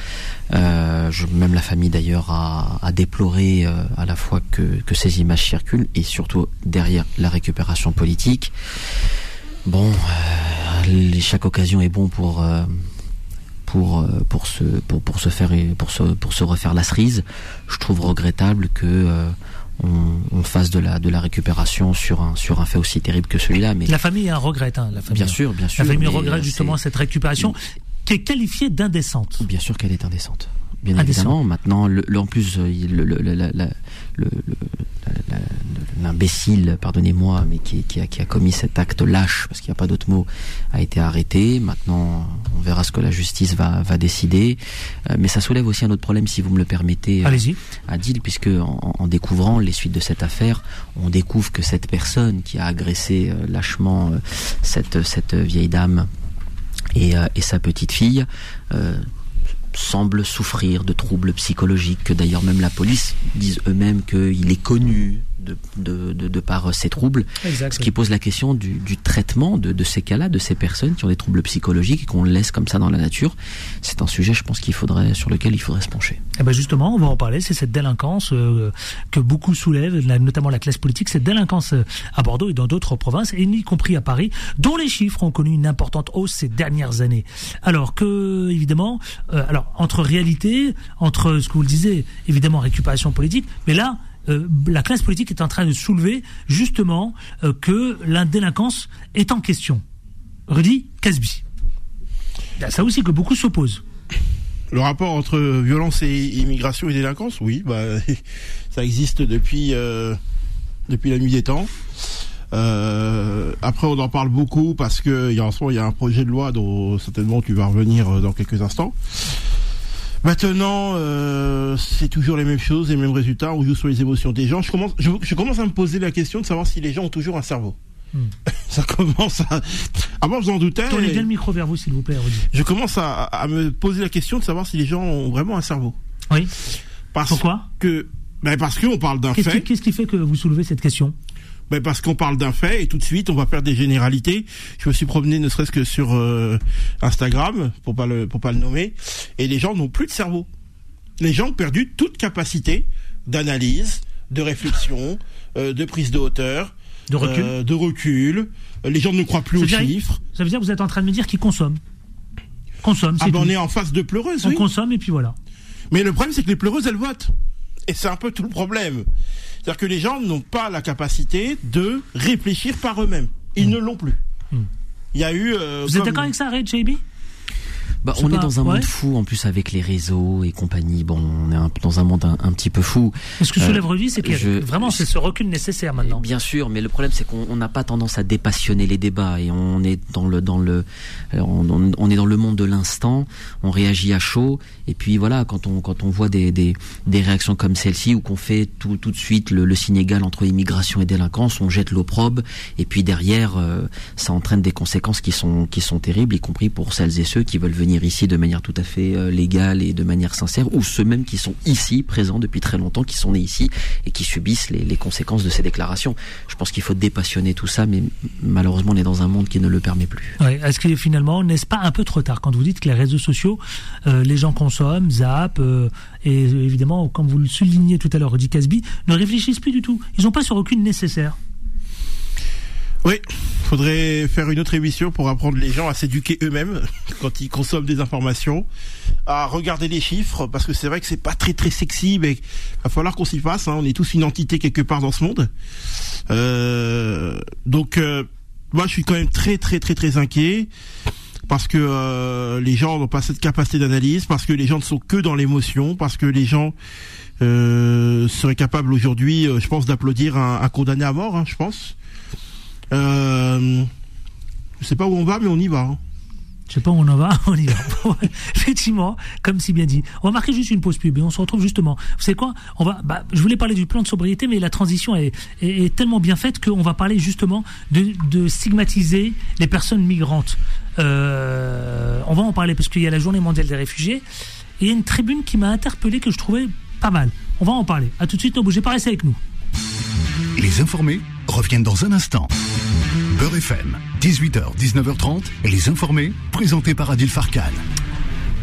Euh, je- même la famille d'ailleurs a, a déploré euh, à la fois que, que ces images circulent et surtout derrière la récupération politique. Bon, euh, les- chaque occasion est bon pour euh, pour euh, pour se pour pour se faire pour se pour se refaire la cerise. Je trouve regrettable que euh, on, on fasse de la de la récupération sur un sur un fait aussi terrible que celui-là. Mais La famille a un regret, hein, la famille. bien sûr, bien sûr. La famille regrette justement cette récupération qui est qualifiée d'indécente. Bien sûr qu'elle est indécente. Bien Indécente. évidemment. Maintenant, le, le- en plus, le- le- la- la- le- le- la- la- l'imbécile, pardonnez-moi, mais qui, qui a, qui a commis cet acte lâche, parce qu'il n'y a pas d'autre mot, a été arrêté. Maintenant, on verra ce que la justice va, va décider. Euh, mais ça soulève aussi un autre problème, si vous me le permettez, euh, Allez-y. Adil, puisque en, en découvrant les suites de cette affaire, on découvre que cette personne qui a agressé euh, lâchement cette, cette vieille dame et, et sa petite fille euh, semble souffrir de troubles psychologiques, que d'ailleurs même la police disent eux-mêmes qu'il est connu de, de, de, de par euh, ces troubles. Exact. Ce qui pose la question du, du traitement de, de ces cas-là, de ces personnes qui ont des troubles psychologiques et qu'on laisse comme ça dans la nature. C'est un sujet, je pense, qu'il faudrait, sur lequel il faudrait se pencher. Eh ben justement, on va en parler. C'est cette délinquance euh, que beaucoup soulèvent, notamment la classe politique. Cette délinquance euh, à Bordeaux et dans d'autres provinces, et y compris à Paris, dont les chiffres ont connu une importante hausse ces dernières années. Alors que, évidemment, euh, alors entre réalité, entre ce que vous le disiez, évidemment récupération politique, mais là. Euh, la classe politique est en train de soulever justement euh, que la délinquance est en question. Rudy Casby. Ça aussi que beaucoup s'opposent. Le rapport entre violence et immigration et délinquance, oui, bah, ça existe depuis euh, depuis la nuit des temps. Après, on en parle beaucoup parce que il y il y a un projet de loi dont certainement tu vas revenir dans quelques instants. Maintenant, euh, c'est toujours les mêmes choses, les mêmes résultats. On joue sur les émotions des gens. Je commence, je, je commence à me poser la question de savoir si les gens ont toujours un cerveau. Hmm. Ça commence à, Ah bon, vous en doutez. Tournez bien le micro vers vous, s'il vous plaît, Rudy. Je commence à, à me poser la question de savoir si les gens ont vraiment un cerveau. Oui. Parce Pourquoi? que, ben parce qu'on parle d'un qui, fait. qu'est-ce qui fait que vous soulevez cette question? Ben parce qu'on parle d'un fait et tout de suite on va faire des généralités. Je me suis promené ne serait-ce que sur euh, Instagram pour pas le pour pas le nommer et les gens n'ont plus de cerveau. Les gens ont perdu toute capacité d'analyse, de réflexion, euh, de prise de hauteur, De recul euh, de recul. Les gens ne croient plus aux dire- chiffres. Ça veut dire que vous êtes en train de me dire qu'ils consomment. Consomment, Ah ben on est en face de pleureuses, On oui. consomme et puis voilà. Mais le problème, c'est que les pleureuses, elles votent. Et c'est un peu tout le problème. C'est-à-dire que les gens n'ont pas la capacité de réfléchir par eux-mêmes. Ils ne l'ont plus. Mm. Il y a eu... euh, Vous êtes d'accord avec ça, Red JB Bah, on est dans un ouais. monde fou en plus avec les réseaux et compagnie. Bon, on est un- dans un monde un, un petit peu fou. Ce que Euh, soulève Rudy, c'est que je- vraiment, c'est ce recul nécessaire maintenant. Bien sûr, mais le problème c'est qu'on on n'a pas tendance à dépassionner les débats et on est dans le dans le on, on- on est dans le monde de l'instant. On réagit à chaud et puis voilà quand on quand on voit des des, des réactions comme celle-ci où qu'on fait tout tout de suite le, le signe égal entre immigration et délinquance, on jette l'opprobre et puis derrière euh, ça entraîne des conséquences qui sont qui sont terribles, y compris pour celles et ceux qui veulent venir ici de manière tout à fait euh, légale et de manière sincère, ou ceux même qui sont ici présents depuis très longtemps, qui sont nés ici et qui subissent les, conséquences de ces déclarations. Je pense qu'il faut dépassionner tout ça, mais malheureusement on est dans un monde qui ne le permet plus. Est-ce que finalement, n'est-ce pas un peu trop tard quand vous dites que les réseaux sociaux, euh, les gens consomment, zappent, euh, et évidemment, comme vous le soulignez tout à l'heure, Rudy Casby, ne réfléchissent plus du tout. Ils n'ont pas ce recul nécessaire. Oui, faudrait faire une autre émission pour apprendre les gens à s'éduquer eux-mêmes quand ils consomment des informations, à regarder les chiffres, parce que c'est vrai que c'est pas très très sexy, mais va falloir qu'on s'y fasse. hein. On est tous une entité quelque part dans ce monde. Euh, donc, euh, moi, je suis quand même très très très très inquiet parce que euh, les gens n'ont pas cette capacité d'analyse, parce que les gens ne sont que dans l'émotion, parce que les gens seraient capables aujourd'hui, je pense, d'applaudir un, un condamné à mort, hein, je pense. Euh, je sais pas où on va, mais on y va. hein. Je sais pas où on en va, on y va. Effectivement, comme si bien dit. On va marquer juste une pause pub et on se retrouve justement. Vous savez quoi? On va. Bah, je voulais parler du plan de sobriété, mais la transition est, est, est tellement bien faite qu'on va parler justement de, de stigmatiser les personnes migrantes. Euh, on va en parler parce qu'il y a la Journée mondiale des réfugiés et il y a une tribune qui m'a interpellé que je trouvais pas mal. On va en parler. À tout de suite. Ne bougez pas, restez avec nous. Les informés reviennent dans un instant. Beurre FM, 18h, 19h30, les informés, présentés par Adil Farkan.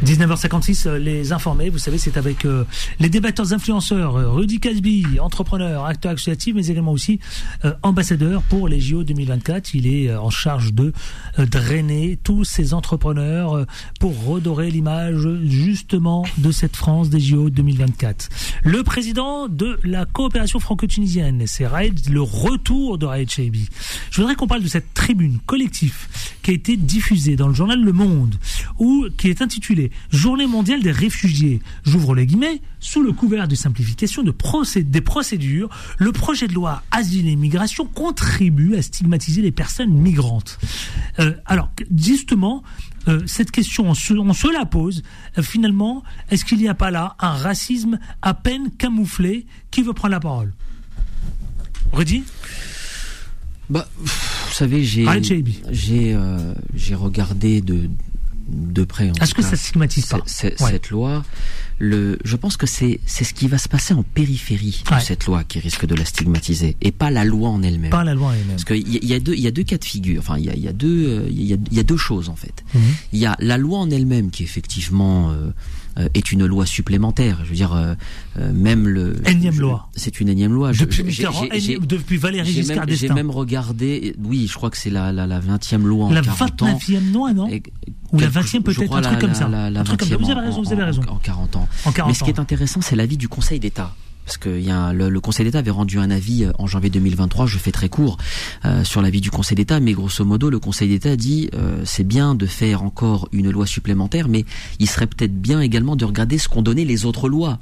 19h56, euh, les informés, vous savez, c'est avec euh, les débatteurs influenceurs, euh, Rudy Casby, entrepreneur, acteur associatif, mais également aussi euh, ambassadeur pour les JO 2024. Il est euh, en charge de drainer tous ces entrepreneurs pour redorer l'image justement de cette France des JO 2024. Le président de la coopération franco-tunisienne, c'est Raed, le retour de Raed Chaibi. Je voudrais qu'on parle de cette tribune collective qui a été diffusée dans le journal Le Monde, où, qui est intitulée Journée mondiale des réfugiés. J'ouvre les guillemets. Sous le couvert de simplification de procé- des procédures, le projet de loi Asile et Migration contribue à stigmatiser les personnes migrantes. Euh, alors, justement, euh, cette question, on se, on se la pose. Euh, finalement, est-ce qu'il n'y a pas là un racisme à peine camouflé? Qui veut prendre la parole? Rudy? Bah, vous savez, j'ai euh, j'ai regardé de de près. en Est-ce que ça stigmatise pas Ouais. Cette loi, le, je pense que c'est c'est ce qui va se passer en périphérie Ouais. de cette loi qui risque de la stigmatiser et pas la loi en elle-même. Pas la loi elle-même. Parce qu'il y, a- il y a deux, il y a deux cas de figure. Enfin, il y a, il y a deux, euh, il y a, il y a deux choses en fait. Mhm. Il y a la loi en elle-même qui effectivement euh, est une loi supplémentaire. Je veux dire, euh, euh, même le Énième je- loi. C'est une énième loi. Je- Depuis Mitterrand, énième- depuis Valéry Giscard même, j'ai d'Estaing. même regardé. Oui, je crois que c'est la la, la 20e loi en La 40 ans. 29e loi, non Et- Ou la quelque- 20e je peut-être, un truc la- comme ça. la- la Un truc comme ça. 20e Vous avez en- raison, vous en- avez raison. En 40 ans. En 40 Mais ce qui ans. est intéressant, c'est l'avis du Conseil d'État. Parce que il y a le, le Conseil d'État avait rendu un avis euh, en janvier 2023, je fais très court, euh, sur l'avis du Conseil d'État, mais grosso modo, le Conseil d'État dit euh, c'est bien de faire encore une loi supplémentaire, mais il serait peut-être bien également de regarder ce qu'ont donné les autres lois.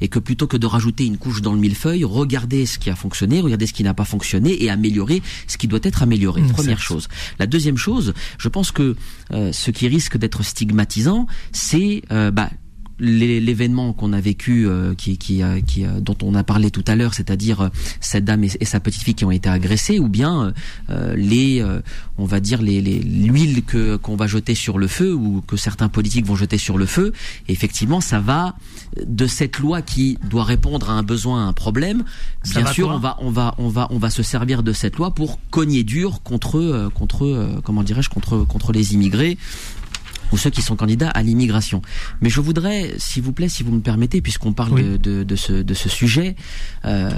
Et que plutôt que de rajouter une couche dans le millefeuille, regarder ce qui a fonctionné, regarder ce qui n'a pas fonctionné et améliorer ce qui doit être amélioré. Mmh, Première chose. La deuxième chose, je pense que euh, ce qui risque d'être stigmatisant, c'est euh, bah, l'événement qu'on a vécu, euh, qui, qui, qui, dont on a parlé tout à l'heure, c'est-à-dire euh, cette dame et, sa petite fille qui ont été agressées, ou bien euh, les, on va dire les l'huile que qu'on va jeter sur le feu ou que certains politiques vont jeter sur le feu. effectivement, ça va de cette loi qui doit répondre à un besoin, à un problème. bien sûr, on va on va on va on va se servir de cette loi pour cogner dur contre contre comment dirais-je contre contre les immigrés ou ceux qui sont candidats à l'immigration. Mais je voudrais, s'il vous plaît, si vous me permettez, puisqu'on parle de, de, ce, de ce sujet, euh,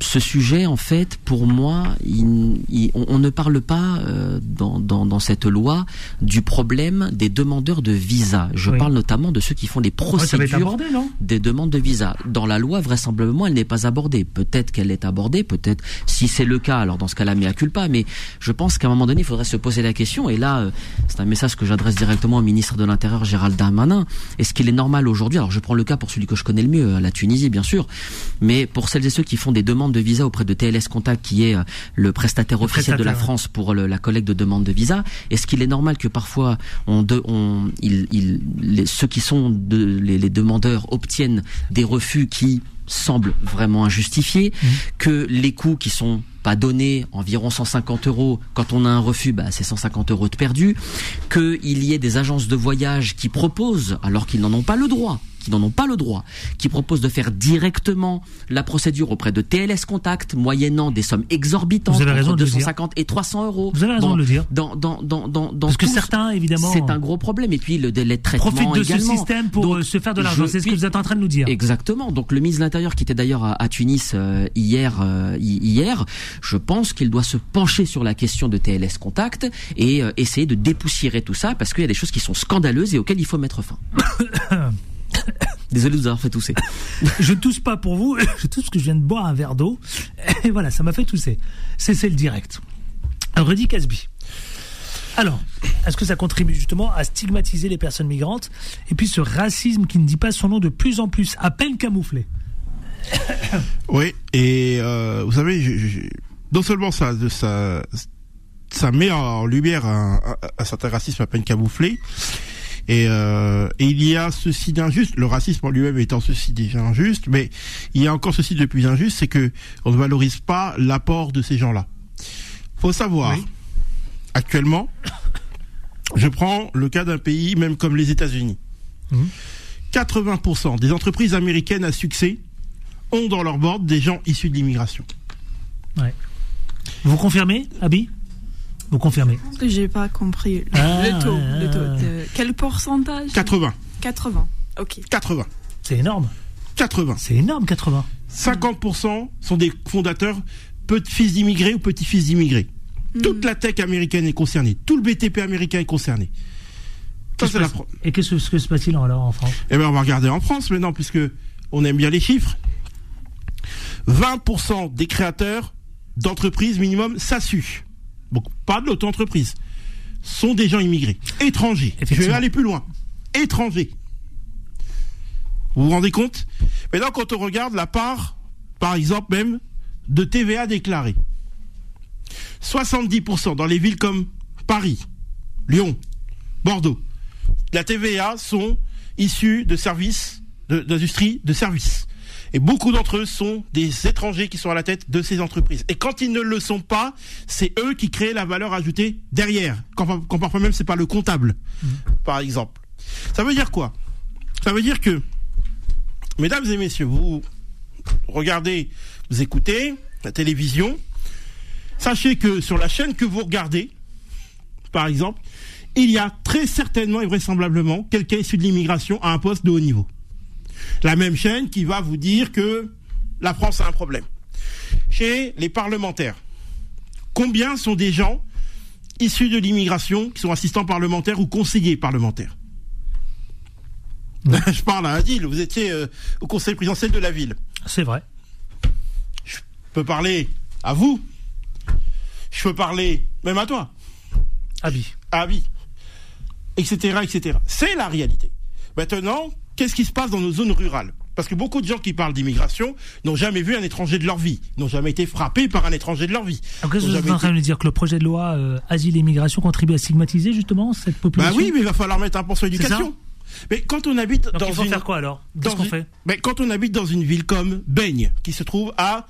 ce sujet, en fait, pour moi, il, on, ne parle pas euh, dans, dans, dans, cette loi du problème des demandeurs de visa. Je parle notamment de ceux qui font les procédures des demandes de visa. Dans la loi, vraisemblablement, elle n'est pas abordée. Peut-être qu'elle est abordée, peut-être si c'est le cas, alors dans ce cas-là, mais à culpa. Mais je pense qu'à un moment donné, il faudrait se poser la question. Et là, euh, c'est un message que j'adresse directement au ministre de l'Intérieur Gérald Darmanin. Est-ce qu'il est normal aujourd'hui Alors je prends le cas pour celui que je connais le mieux, la Tunisie bien sûr, mais pour celles et ceux qui font des demandes de visa auprès de TLS Contact, qui est euh, le prestataire officiel de la France pour la collecte de demandes de visa, est-ce qu'il est normal que parfois on, on il, ceux qui sont les, demandeurs obtiennent des refus qui semblent vraiment injustifiés, mmh. que les coûts qui sont pas donné environ 150 euros, quand on a un refus, bah, c'est 150 euros de perdu, qu'il y ait des agences de voyage qui proposent, alors qu'ils n'en ont pas le droit, qui n'en ont pas le droit, qui proposent de faire directement la procédure auprès de TLS Contact, moyennant des sommes exorbitantes, Vous avez raison entre 250 et 300 euros. Vous avez raison de le dire. Dans, dans, dans, dans, Parce que certains, évidemment, c'est un gros problème. Et puis le délai de traitement profite de ce système pour euh, se faire de l'argent. C'est ce que vous êtes en train de nous dire. Exactement. Donc le ministre de l'Intérieur, qui était d'ailleurs à, Tunis euh, hier, euh, hier, je pense qu'il doit se pencher sur la question de TLS Contact et essayer de dépoussiérer tout ça, parce qu'il y a des choses qui sont scandaleuses et auxquelles il faut mettre fin. Désolé de vous avoir fait tousser. je ne tousse pas pour vous, je tousse parce que je viens de boire un verre d'eau. Et voilà, ça m'a fait tousser. C'est le direct. Rudy Casby. Alors, est-ce que ça contribue justement à stigmatiser les personnes migrantes et puis ce racisme qui ne dit pas son nom de plus en plus, à peine camouflé? Oui, et euh, vous savez, non seulement ça, ça, ça met en lumière un, un certain racisme à peine camouflé, et, euh, et il y a ceci d'injuste, le racisme en lui-même étant ceci déjà injuste, mais il y a encore ceci de plus injuste, c'est que on ne valorise pas l'apport de ces gens-là. Faut savoir, actuellement, je prends le cas d'un pays même comme les États-Unis. 80% mmh. des entreprises américaines à succès ont dans leur board des gens issus de l'immigration. Ouais. Vous confirmez, Abby vous confirmez J'ai pas compris ah, le taux. le taux de... Quel pourcentage 80. 80. Ok. 80. C'est énorme. 80. C'est énorme, 80. 50% sont des fondateurs petits-fils d'immigrés ou petits-fils d'immigrés. Hmm. Toute la tech américaine est concernée. Tout le BTP américain est concerné. Et qu'est-ce que se passe-t-il alors en France Eh bien, on va regarder en France maintenant, puisque on aime bien les chiffres. 20% des créateurs d'entreprises minimum SASU donc pas de l'auto-entreprise, sont des gens immigrés, étrangers. Je vais aller plus loin. Étrangers. Vous vous rendez compte? Maintenant, quand on regarde la part, par exemple même, de TVA déclarée, 70% dans les villes comme Paris, Lyon, Bordeaux, la TVA sont issus de services, d'industrie, de services. Et beaucoup d'entre eux sont des étrangers qui sont à la tête de ces entreprises. Et quand ils ne le sont pas, c'est eux qui créent la valeur ajoutée derrière. Quand, parfois même c'est pas le comptable, mmh. par exemple. Ça veut dire quoi? Ça veut dire que, mesdames et messieurs, vous regardez, vous écoutez la télévision. Sachez que sur la chaîne que vous regardez, par exemple, il y a très certainement et vraisemblablement quelqu'un issu de l'immigration à un poste de haut niveau la même chaîne qui va vous dire que la France a un problème. Chez les parlementaires, combien sont des gens issus de l'immigration qui sont assistants parlementaires ou conseillers parlementaires Je parle à Adil, vous étiez euh, au conseil présidentiel de la ville. C'est vrai. Je peux parler à vous. Je peux parler même à toi. Abi. Abi. Etc. etc. C'est la réalité. Maintenant, qu'est-ce qui se passe dans nos zones rurales? Parce que beaucoup de gens qui parlent d'immigration n'ont jamais vu un étranger de leur vie, n'ont jamais été frappés par un étranger de leur vie. Alors qu'est-ce que vous êtes en train de dire que le projet de loi euh, asile et immigration contribue à stigmatiser justement cette population? Bah oui, mais il va falloir mettre un point sur l'éducation. Mais quand on habite Donc dans il faut une faire quoi alors? Qu'est-ce qu'on une- fait? Mais quand on habite dans une ville comme Baigne, qui se trouve à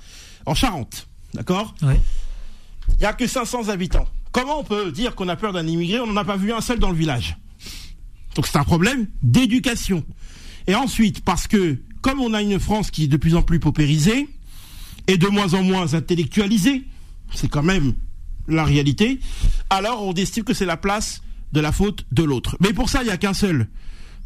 en Charente, d'accord? Il y a que 500 habitants. Comment on peut dire qu'on a peur d'un immigré? On n'en a pas vu un seul dans le village. Donc c'est un problème d'éducation. Et ensuite, parce que comme on a une France qui est de plus en plus paupérisée et de moins en moins intellectualisée, c'est quand même la réalité, alors on estime que c'est la place de la faute de l'autre. Mais pour ça, il n'y a qu'un seul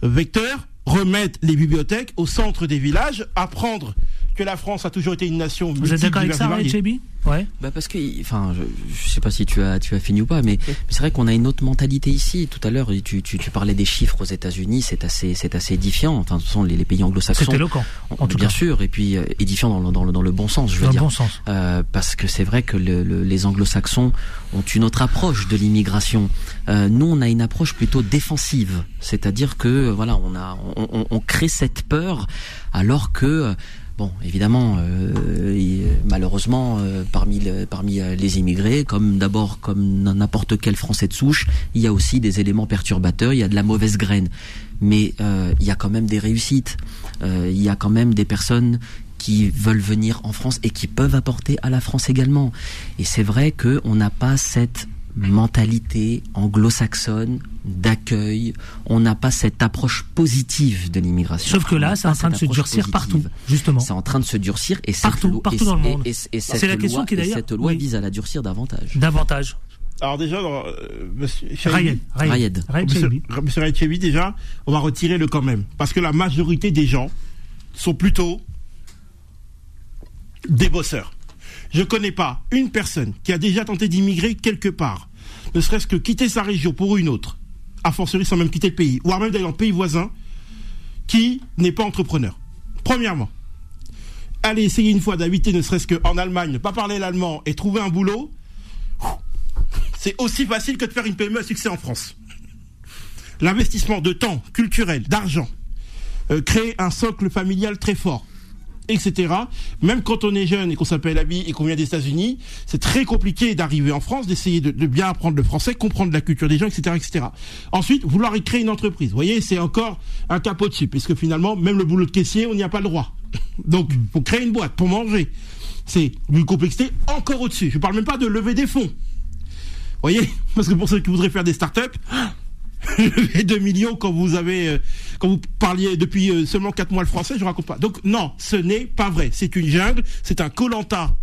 vecteur, remettre les bibliothèques au centre des villages, apprendre que la France a toujours été une nation Vous êtes d'accord avec ça, Chebi Ouais. Bah parce que, enfin, je, je sais pas si tu as tu as fini ou pas, mais, mais c'est vrai qu'on a une autre mentalité ici. Tout à l'heure, tu, tu, tu parlais des chiffres aux États-Unis, c'est assez c'est assez édifiant. Enfin, ce sont les, les pays anglo-saxons. C'est éloquent, en tout bien cas. sûr, et puis euh, édifiant dans le, dans le dans le bon sens, je veux Dans le dire. bon sens. Euh, parce que c'est vrai que le- le- les anglo-saxons ont une autre approche de l'immigration. Euh, nous, on a une approche plutôt défensive, c'est-à-dire que voilà, on a, on, on- on crée cette peur, alors que euh, Bon, évidemment, euh, malheureusement, euh, parmi, le- parmi euh, les immigrés, comme d'abord comme n'importe quel Français de souche, il y a aussi des éléments perturbateurs, il y a de la mauvaise graine. Mais euh, il y a quand même des réussites, Euh, il y a quand même des personnes qui veulent venir en France et qui peuvent apporter à la France également. Et c'est vrai que on n'a pas cette mentalité anglo-saxonne d'accueil, on n'a pas cette approche positive de l'immigration. Sauf que là, c'est en train de cette se durcir positive. partout, justement. C'est en train de se durcir et cette Partout, loi- partout et- dans le et- monde. et- et cette C'est la question loi- qui, et d'ailleurs, cette loi oui. vise à la durcir davantage. Davantage. Alors déjà, dans, euh, monsieur Rayed. Rayed. Rayed. Rayed Monsieur, monsieur Raichevi, déjà, on va retirer le quand même. Parce que la majorité des gens sont plutôt des bosseurs. Je connais pas une personne qui a déjà tenté d'immigrer quelque part, ne serait-ce que quitter sa région pour une autre, a fortiori sans même quitter le pays, voire même d'aller le pays voisin, qui n'est pas entrepreneur. Premièrement, aller essayer une fois d'habiter ne serait-ce qu'en Allemagne, ne pas parler l'allemand et trouver un boulot, c'est aussi facile que de faire une PME à succès en France. L'investissement de temps, culturel, d'argent, euh, créer un socle familial très fort, etc. Même quand on est jeune et qu'on s'appelle Abi et qu'on vient des États-Unis, c'est très compliqué d'arriver en France, d'essayer de, de bien apprendre le français, comprendre la culture des gens, etc., etc. Ensuite, vouloir y créer une entreprise. Vous voyez, c'est encore un capot dessus, puisque finalement, même le boulot de caissier, on n'y a pas le droit. Donc, pour créer une boîte, pour manger, c'est une complexité encore au-dessus. Je parle même pas de lever des fonds. Vous voyez Parce que pour ceux qui voudraient faire des startups, lever 2 millions quand vous avez euh, quand vous parliez depuis euh, seulement 4 mois le français, je raconte pas. Donc non, ce n'est pas vrai. C'est une jungle, c'est un colanta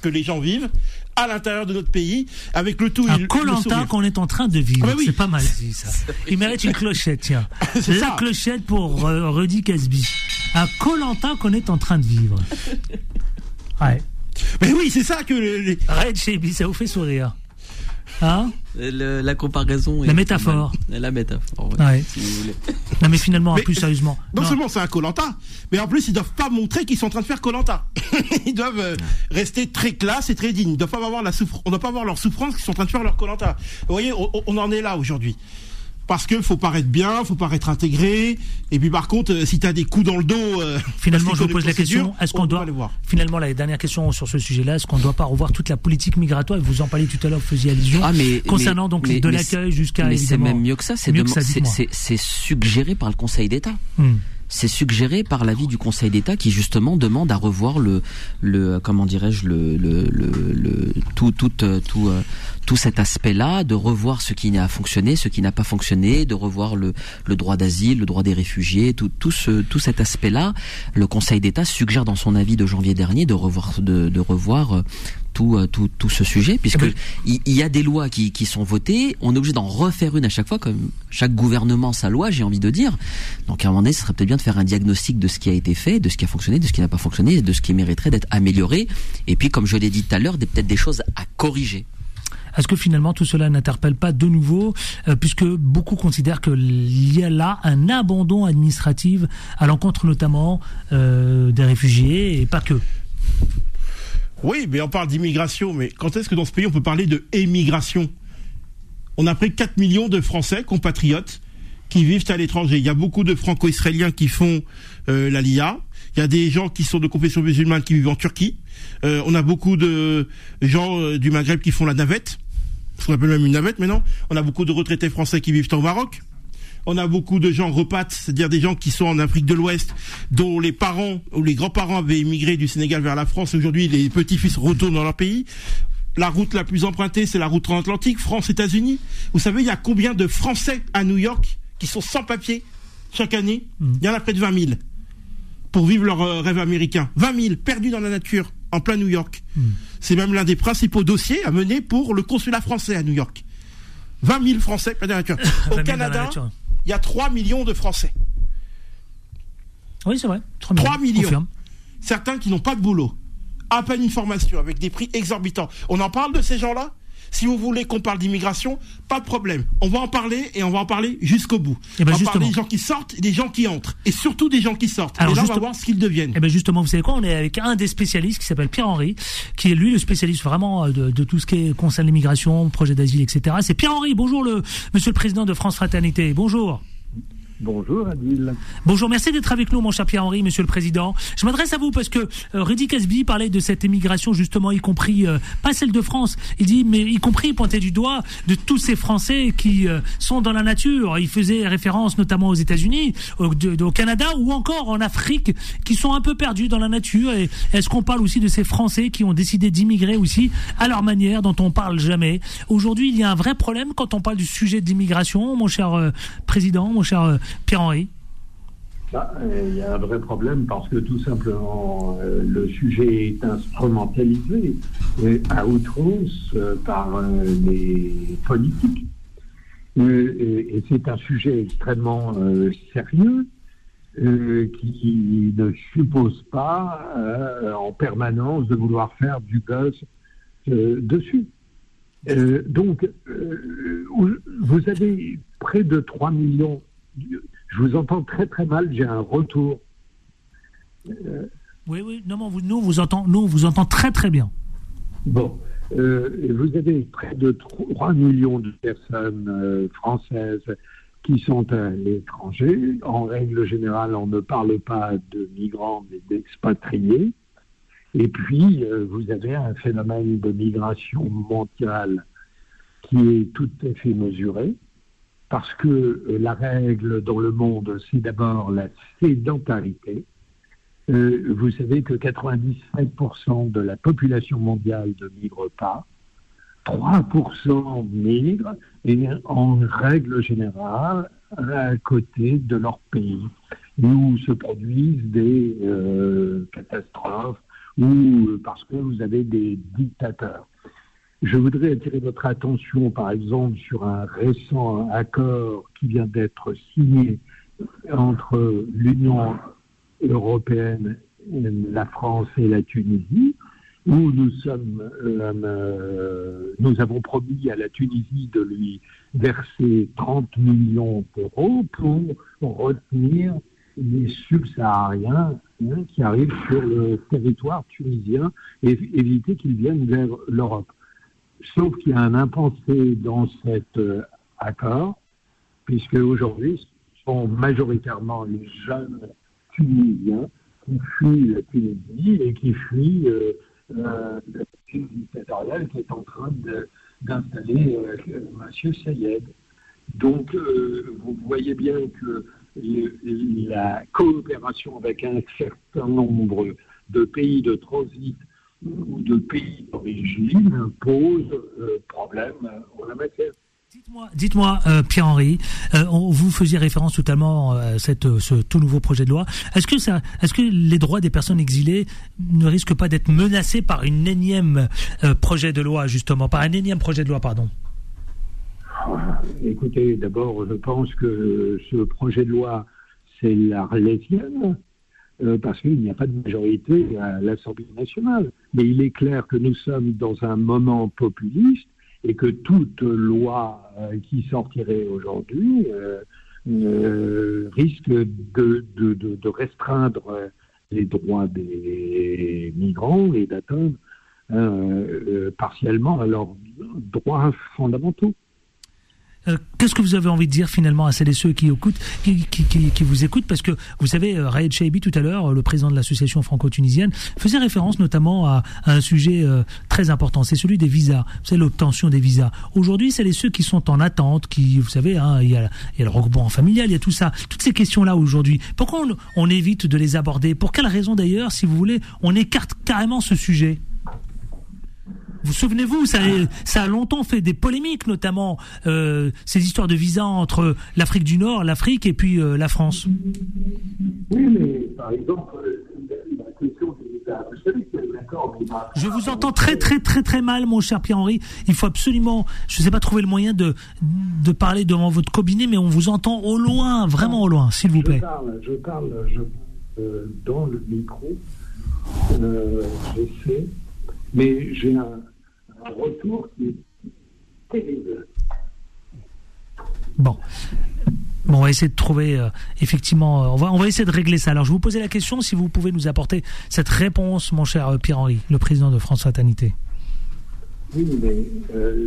que les gens vivent à l'intérieur de notre pays avec le tout Un Colanta qu'on est en train de vivre. Ah bah oui. C'est pas mal dit ça. Il mérite une clochette, tiens. C'est La ça. clochette pour euh, Rudy Casby. Un Colanta qu'on est en train de vivre. Ouais. Mais oui, c'est ça que les- Red Chebi, ça vous fait sourire. Hein Le- la comparaison. La métaphore. La métaphore. ouais, Ouais. Si vous voulez. Non mais finalement, Mais- plus sérieusement. non, Non. seulement c'est un colanta, mais en plus ils doivent pas montrer qu'ils sont en train de faire colanta. ils doivent euh, rester très classe et très dignes. Ils doivent pas avoir la souffrance. On doit pas avoir leur souffrance qu'ils sont en train de faire leur colanta. Vous voyez, on, on en est là aujourd'hui. Parce que faut paraître bien, faut paraître intégré. Et puis par contre, euh, si tu as des coups dans le dos, euh, Finalement, je vous pose la question est-ce on qu'on doit pas les voir. finalement la dernière question sur ce sujet-là est-ce qu'on doit pas revoir toute la politique migratoire vous en parliez tout à l'heure, vous faisiez allusion Ah, mais, concernant mais- donc mais- de l'accueil jusqu'à Mais c'est même mieux que ça. C'est suggéré par le Conseil d'État. Hmm. C'est suggéré par l'avis du Conseil d'État qui justement demande à revoir le le comment dirais-je le le le, tout tout euh, tout euh, tout cet aspect-là, de revoir ce qui n'a fonctionné, ce qui n'a pas fonctionné, de revoir le le droit d'asile, le droit des réfugiés, tout tout ce tout cet aspect-là. Le Conseil d'État suggère dans son avis de janvier dernier de revoir de de revoir euh, tout, euh, tout, tout ce sujet, puisque Oui. il, il y a des lois qui, qui sont votées, on est obligé d'en refaire une à chaque fois, comme chaque gouvernement sa loi, j'ai envie de dire. Donc à un moment donné, ce serait peut-être bien de faire un diagnostic de ce qui a été fait, de ce qui a fonctionné, de ce qui n'a pas fonctionné, de ce qui mériterait d'être amélioré, et puis comme je l'ai dit tout à l'heure, peut-être des choses à corriger. Est-ce que finalement tout cela n'interpelle pas de nouveau, euh, puisque beaucoup considèrent qu'il y a là un abandon administratif à l'encontre notamment euh, des réfugiés et pas que? Oui, mais on parle d'immigration, mais quand est-ce que dans ce pays on peut parler de émigration? On a pris 4 millions de Français, compatriotes, qui vivent à l'étranger. Il y a beaucoup de Franco-Israéliens qui font euh, la LIA. Il y a des gens qui sont de confession musulmane qui vivent en Turquie. Euh, on a beaucoup de gens euh, du Maghreb qui font la navette, ce qu'on appelle même une navette maintenant. On a beaucoup de retraités français qui vivent au Maroc. On a beaucoup de gens repates, c'est-à-dire des gens qui sont en Afrique de l'Ouest, dont les parents ou les grands-parents avaient immigré du Sénégal vers la France. Aujourd'hui, les petits-fils retournent dans leur pays. La route la plus empruntée, c'est la route transatlantique, France-États-Unis. Vous savez, il y a combien de Français à New York qui sont sans papier chaque année? Mm. Il y en a près de 20 000 pour vivre leur euh, rêve américain. 20 000 perdus dans la nature, en plein New York. Mm. C'est même l'un des principaux dossiers à mener pour le consulat français à New York. 20 000 Français perdus dans la nature. 20 000 Au Canada. Il y a 3 millions de Français. Oui, c'est vrai. 3 3 millions. Confirme. Certains qui n'ont pas de boulot, à peine une formation, avec des prix exorbitants. On en parle de ces gens-là? Si vous voulez qu'on parle d'immigration, pas de problème. On va en parler et on va en parler jusqu'au bout. Eh ben, on va justement. parler des gens qui sortent et des gens qui entrent. Et surtout des gens qui sortent. Alors, et là, on juste- va voir ce qu'ils deviennent. Eh ben justement, vous savez quoi? On est avec un des spécialistes qui s'appelle Pierre-Henri, qui est lui le spécialiste vraiment euh, de, de tout ce qui concerne l'immigration, projet d'asile, etc. C'est Pierre-Henri. Bonjour, le Monsieur le Président de France Fraternité. Bonjour. Bonjour Adil. Bonjour, merci d'être avec nous, mon cher Pierre-Henri, Monsieur le Président. Je m'adresse à vous parce que euh, Rudy Casby parlait de cette émigration, justement, y compris, euh, pas celle de France, il dit, mais y compris, il pointait du doigt de tous ces Français qui euh, sont dans la nature. Il faisait référence notamment aux États-Unis, au, de- Canada ou encore en Afrique, qui sont un peu perdus dans la nature. Est-ce qu'on parle aussi de ces Français qui ont décidé d'immigrer aussi à leur manière, dont on parle jamais? Aujourd'hui, il y a un vrai problème quand on parle du sujet d'immigration, mon cher Président, mon cher Pierre-Henri. Bah, euh, Il y a un vrai problème parce que tout simplement euh, le sujet est instrumentalisé euh, à outrance par les politiques. Et et c'est un sujet extrêmement sérieux qui ne suppose pas en permanence de vouloir faire du buzz dessus. Donc, vous avez près de 3 millions. Je vous entends très très mal, j'ai un retour. Oui, oui, non, vous, nous, on vous entend, nous, on vous entend très, très bien. Bon, euh, vous avez près de 3 millions de personnes euh, françaises qui sont à l'étranger. En règle générale, on ne parle pas de migrants, mais d'expatriés. Et puis, euh, vous avez un phénomène de migration mondiale qui est tout à fait mesuré, parce que euh, la règle dans le monde, c'est d'abord la sédentarité. Euh, vous savez que 97% de la population mondiale ne migre pas, 3% migrent, et en règle générale, à côté de leur pays, où se produisent des euh, catastrophes, ou parce que vous avez des dictateurs. Je voudrais attirer votre attention, par exemple, sur un récent accord qui vient d'être signé entre l'Union européenne, la France et la Tunisie, où nous sommes, euh, nous avons promis à la Tunisie de lui verser 30 millions d'euros pour retenir les subsahariens hein, qui arrivent sur le territoire tunisien et éviter qu'ils viennent vers l'Europe. Sauf qu'il y a un impensé dans cet euh, accord, puisque aujourd'hui, ce sont majoritairement les jeunes Tunisiens qui fuient la Tunisie et qui fuient euh, euh, la Tunisie dictatoriale qui est en train d'installer euh, M. Sayed. Donc, euh, vous voyez bien que la coopération avec un certain nombre de pays de transit ou de pays d'origine pose euh, problème en la matière. Dites-moi, euh, Pierre-Henri, euh, vous faisiez référence totalement à cette, euh, ce tout nouveau projet de loi. Est-ce que ça, est-ce que les droits des personnes exilées ne risquent pas d'être menacés par une énième euh, projet de loi, justement, par un énième projet de loi, pardon? Écoutez, d'abord, je pense que ce projet de loi, c'est l'Arlésienne, euh, parce qu'il n'y a pas de majorité à l'Assemblée nationale. Mais il est clair que nous sommes dans un moment populiste et que toute loi euh, qui sortirait aujourd'hui euh, risque de, de- restreindre les droits des migrants et d'atteindre partiellement à leurs droits fondamentaux. Euh, qu'est-ce que vous avez envie de dire finalement à celles et ceux qui, écoutent, qui, vous écoutent? Parce que vous savez, euh, Raed Chaibi tout à l'heure, le président de l'association franco-tunisienne, faisait référence notamment à, un sujet euh, très important, c'est celui des visas. Savez, l'obtention des visas. Aujourd'hui, c'est les ceux qui sont en attente, qui, vous savez, hein, il, y a, il y a le regroupement familial, il y a tout ça, toutes ces questions-là aujourd'hui. Pourquoi on, on évite de les aborder? Pour quelle raison d'ailleurs, si vous voulez, on écarte carrément ce sujet? Vous souvenez-vous, ça, ça, a longtemps fait des polémiques, notamment euh, ces histoires de visa entre l'Afrique du Nord, l'Afrique et puis euh, la France. Oui, mais par exemple, la question des visas, Je vous entends très très très très mal, mon cher Pierre-Henri. Il faut absolument, je ne sais pas trouver le moyen de, de parler devant votre cabinet, mais on vous entend au loin, vraiment au loin, s'il vous plaît. Je parle, je parle euh, dans le micro. J'essaie, mais j'ai un un retour qui est terrible. Bon. Bon, on va essayer de trouver euh, effectivement, euh, on va on va essayer de régler ça. Alors, je vous posais la question si vous pouvez nous apporter cette réponse, mon cher euh, Pierre-Henri, le président de France Fraternité. Oui, mais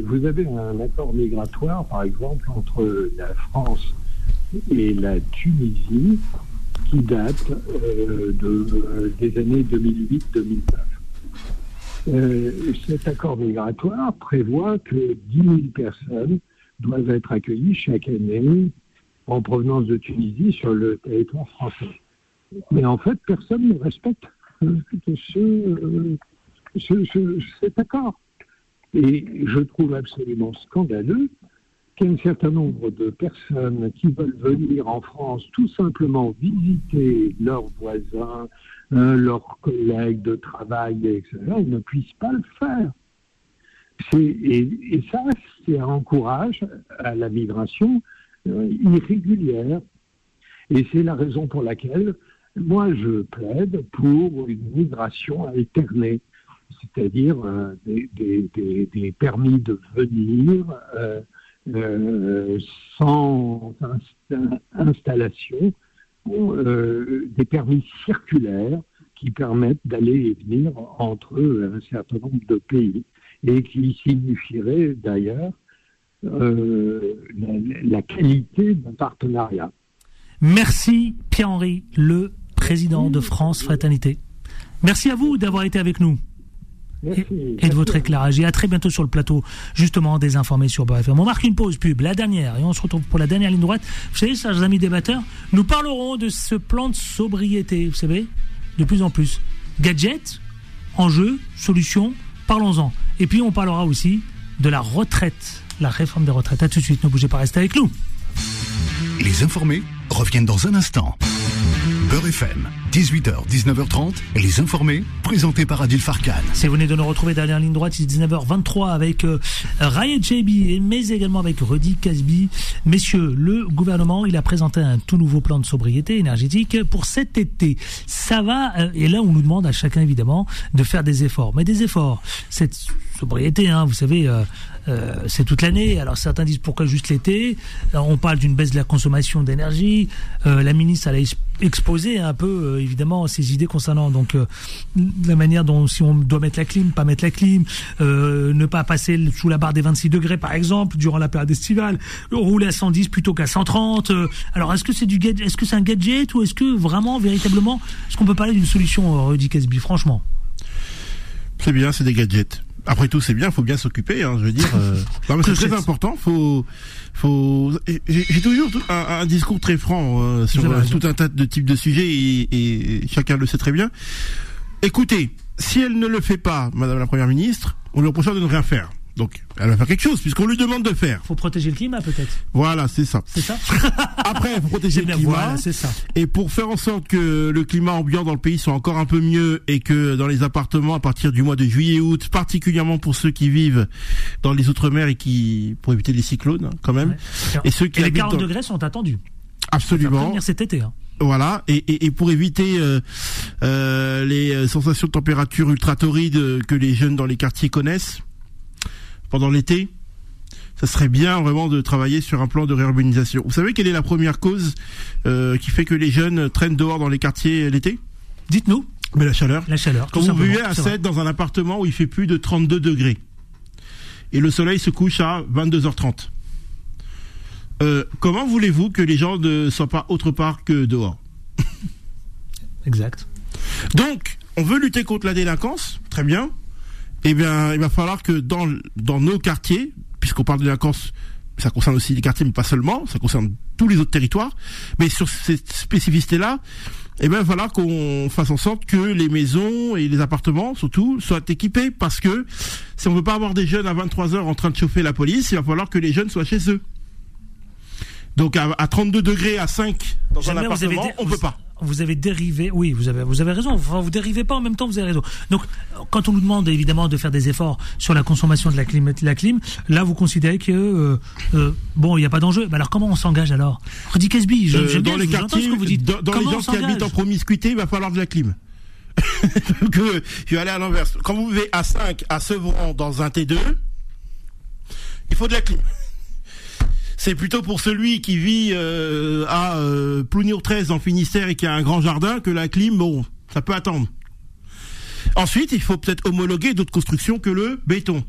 vous avez un accord migratoire, par exemple, entre la France et la Tunisie, qui date de, des années 2008-2009. Euh, cet accord migratoire prévoit que 10 000 personnes doivent être accueillies chaque année en provenance de Tunisie sur le territoire français. Mais en fait, personne ne respecte euh, ce, ce, cet accord. Et je trouve absolument scandaleux qu'un certain nombre de personnes qui veulent venir en France tout simplement visiter leurs voisins, euh, leurs collègues de travail, etc., ils ne puissent pas le faire. Et, ça, c'est un encourage à la migration euh, irrégulière. Et c'est la raison pour laquelle moi je plaide pour une migration alternée, c'est-à-dire euh, des, permis de venir sans installation euh, des permis circulaires qui permettent d'aller et venir entre un certain nombre de pays et qui signifieraient d'ailleurs euh, la, qualité d'un partenariat. Merci Pierre-Henri, le président de France Fraternité. Merci à vous d'avoir été avec nous et, de votre éclairage. Et à très bientôt sur le plateau, justement, des informés sur BFM. On marque une pause pub, la dernière, et on se retrouve pour la dernière ligne droite. Vous savez, chers amis débatteurs, nous parlerons de ce plan de sobriété, vous savez, de plus en plus. Gadgets, enjeux, solutions, parlons-en. Et puis on parlera aussi de la retraite, la réforme des retraites. À tout de suite, ne bougez pas, restez avec nous. Les informés reviennent dans un instant. Beurre FM, 18h, 19h30, les informés, présentés par Adil Farkan. Vous venez de nous retrouver derrière ligne droite, c'est 19h23 avec euh, Ryan Chebi, mais également avec Rudy Casby. Messieurs, le gouvernement, il a présenté un tout nouveau plan de sobriété énergétique pour cet été. Ça va, euh, et là on nous demande à chacun évidemment de faire des efforts. Mais des efforts, cette sobriété, hein, vous savez, euh, euh, c'est toute l'année. Alors certains disent pourquoi juste l'été? On parle d'une baisse de la consommation d'énergie. Euh, la ministre elle a exposé un peu euh, évidemment ses idées concernant donc la manière dont si on doit mettre la clim, pas mettre la clim, ne pas passer sous la barre des 26 degrés par exemple durant la période estivale, rouler à 110 plutôt qu'à 130. alors est-ce que c'est du est-ce que c'est un gadget ou est-ce que vraiment véritablement est-ce qu'on peut parler d'une solution Rudy Casby franchement? C'est bien, c'est des gadgets après tout, c'est bien, faut bien s'occuper. Hein, je veux dire, euh, c'est très important. Faut, faut. J'ai toujours un, discours très franc euh, sur euh, tout un tas de types de sujets et, et, chacun le sait très bien. Écoutez, si elle ne le fait pas, Madame la Première ministre, on lui reproche de ne rien faire. Donc, elle va faire quelque chose, puisqu'on lui demande de faire. Faut protéger le climat, peut-être. Voilà, c'est ça. C'est ça. Après, il faut protéger le climat. Voilà, c'est ça. Et pour faire en sorte que le climat ambiant dans le pays soit encore un peu mieux et que dans les appartements, à partir du mois de juillet-août, particulièrement pour ceux qui vivent dans les outre-mer et qui, pour éviter les cyclones, quand même. Et ceux qui et les 40 degrés sont attendus. Absolument. venir cet été. Hein. Voilà, et, et, et, pour éviter euh, euh, les sensations de température ultra torrides que les jeunes dans les quartiers connaissent, pendant l'été, ça serait bien vraiment de travailler sur un plan de réurbanisation. Vous savez quelle est la première cause euh, qui fait que les jeunes traînent dehors dans les quartiers l'été? Dites-nous. Mais la chaleur. La chaleur. Quand vous vivez à 7 dans un appartement où il fait plus de 32 degrés et le soleil se couche à 22h30. euh, comment voulez-vous que les gens ne soient pas autre part que dehors? Exact. Donc, on veut lutter contre la délinquance, très bien. Eh bien, il va falloir que dans, dans nos quartiers, puisqu'on parle de délinquance, ça concerne aussi les quartiers, mais pas seulement, ça concerne tous les autres territoires, mais sur cette spécificité-là, eh bien, il va falloir qu'on fasse en sorte que les maisons et les appartements, surtout, soient équipés, parce que si on veut pas avoir des jeunes à 23 heures en train de chauffer la police, il va falloir que les jeunes soient chez eux. Donc, à, à 32 degrés, à 5 dans un appartement, on vous- peut pas. Vous avez dérivé, oui, vous avez, vous avez raison. Enfin, vous dérivez pas en même temps, vous avez raison. Donc, quand on nous demande évidemment de faire des efforts sur la consommation de la clim, de la clim là, vous considérez que euh, euh, bon, il n'y a pas d'enjeu. Mais alors, comment on s'engage alors? Rudy Casby, je- Euh, j'aime dans bien, les quartiers, ce que vous dites. dans, dans les gens qui habitent en promiscuité, il va falloir de la clim. que je vais aller à l'inverse. Quand vous vivez à 5 à Sevran dans un T2, il faut de la clim. C'est plutôt pour celui qui vit euh, à euh, Plougnour 13 dans le Finistère et qui a un grand jardin que la clim, bon, ça peut attendre. Ensuite, il faut peut-être homologuer d'autres constructions que le béton.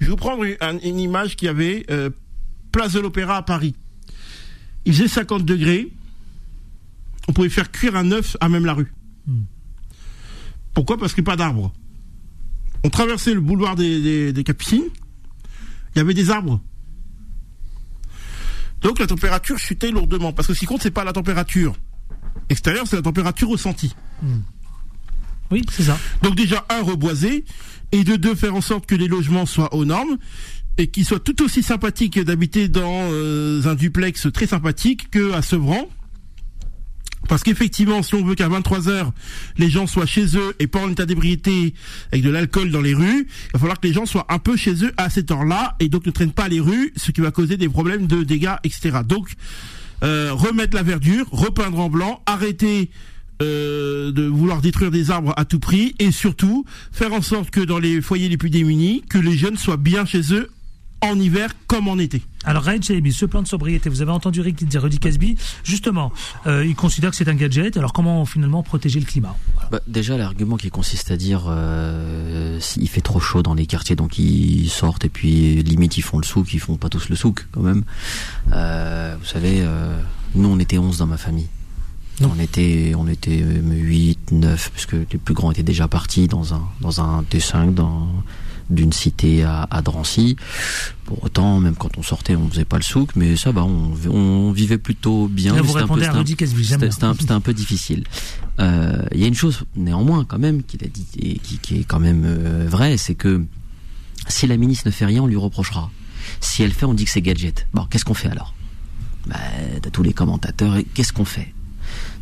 Je vais vous prendre une, un- une image qui avait euh, Place de l'Opéra à Paris. Il faisait 50 degrés. On pouvait faire cuire un œuf à même la rue. Pourquoi? Parce qu'il n'y a pas d'arbres. On traversait le boulevard des Capucines. Il y avait des arbres. Donc la température chutait lourdement. Parce que ce qui compte, c'est pas la température extérieure, c'est la température ressentie. Oui, c'est ça. Donc déjà, un, reboiser, et de deux, faire en sorte que les logements soient aux normes, et qu'ils soient tout aussi sympathiques d'habiter dans euh, un duplex très sympathique que à Sevran. Parce qu'effectivement, si on veut qu'à 23 heures, les gens soient chez eux et pas en état d'ébriété avec de l'alcool dans les rues, il va falloir que les gens soient un peu chez eux à cette heure-là et donc ne traînent pas les rues, ce qui va causer des problèmes de dégâts, etc. Donc, euh, remettre la verdure, repeindre en blanc, arrêter euh, de vouloir détruire des arbres à tout prix et surtout faire en sorte que dans les foyers les plus démunis, que les jeunes soient bien chez eux en hiver comme en été. Alors, Raed Shaibi, ce plan de sobriété, vous avez entendu Rick dire Rudy Casby, justement, euh, il considère que c'est un gadget. Alors, comment finalement protéger le climat Bah, déjà, l'argument qui consiste à dire euh, s'il fait trop chaud dans les quartiers, donc ils sortent et puis limite ils font le souk, ils font pas tous le souk quand même. Euh, vous savez, euh, nous on était 11 dans ma famille. On était, on était 8, 9, puisque les plus grands étaient déjà partis dans un, dans un T5, dans d'une cité à, à Drancy. Pour autant, même quand on sortait, on faisait pas le souk, mais ça va, on, on vivait plutôt bien. Là, mais vous c'était un peu- à Rudy c'était- un, un difficile. Euh, Il y a une chose, néanmoins, quand même, qu'il a dit et qui, qui est quand même euh, vraie, c'est que si la ministre ne fait rien, on lui reprochera. Si elle fait, on dit que c'est gadget. Bon, qu'est-ce qu'on fait alors? Bah, T'as tous les commentateurs, qu'est-ce qu'on fait?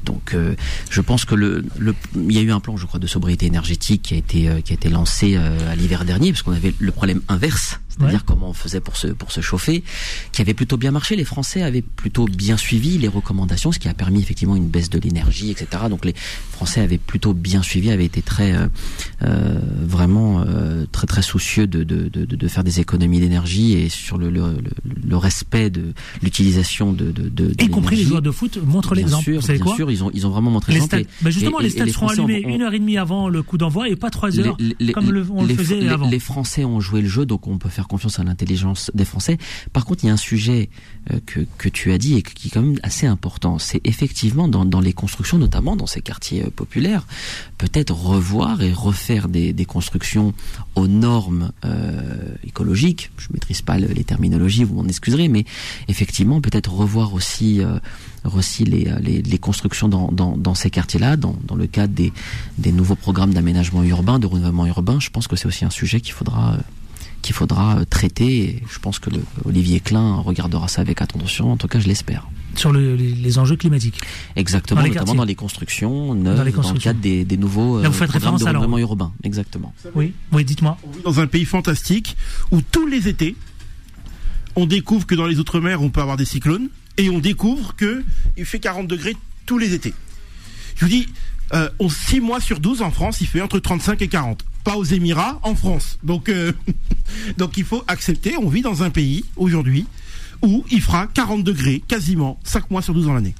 Donc, euh, je pense que le, le, il y a eu un plan, je crois, de sobriété énergétique qui a été euh, qui a été lancé euh, à l'hiver dernier, parce qu'on avait le problème inverse, c'est-à-dire Ouais. comment on faisait pour se pour se chauffer, qui avait plutôt bien marché. Les Français avaient plutôt bien suivi les recommandations, ce qui a permis effectivement une baisse de l'énergie, etc. Donc, les Français avaient plutôt bien suivi, avaient été très euh, euh, vraiment euh, très très soucieux de de, de, de faire des économies d'énergie et sur le le, le, respect de l'utilisation de de, de, de Y compris les joueurs de foot montrent Bien l'exemple. sûr, Vous savez bien quoi sûr, ils ont ils ont vraiment montré l'exemple. bah justement, et- les stades seront allumés ont- une heure et demie avant le coup d'envoi et pas trois heures les- les- comme le- on le faisait avant. Les Français ont joué le jeu, donc on peut faire confiance à l'intelligence des Français. Par contre, il y a un sujet euh, que, que tu as dit et qui est quand même assez important. C'est effectivement dans, dans les constructions, notamment dans ces quartiers euh, populaires, peut-être revoir et refaire des, des constructions aux normes euh, écologiques. Je maîtrise pas le- les terminologies, vous m'en excuserez, mais effectivement, peut-être revoir aussi aussi les, les, constructions dans, dans, dans ces quartiers-là, dans, dans le cadre des, des nouveaux programmes d'aménagement urbain, de renouvellement urbain. Je pense que c'est aussi un sujet qu'il faudra, qu'il faudra euh, traiter. Et je pense que le, Olivier Klein regardera ça avec attention. En tout cas, je l'espère. sur le- les, les enjeux climatiques. Exactement, Dans les notamment quartiers. dans les constructions neuves, Dans les dans, le cadre des, des nouveaux Là, vous euh, faites programmes de renouvellement urbain. Exactement. Oui, oui, dites-moi. On vit dans un pays fantastique où tous les étés, on découvre que dans les outre-mer, on peut avoir des cyclones et on découvre que il fait 40 degrés tous les étés. Je vous dis, euh, on, 6 mois sur 12 en France, il fait entre 35 et 40. Pas aux Émirats, en France. Donc, euh, donc il faut accepter, on vit dans un pays aujourd'hui où il fera 40 degrés quasiment 5 mois sur 12 dans l'année.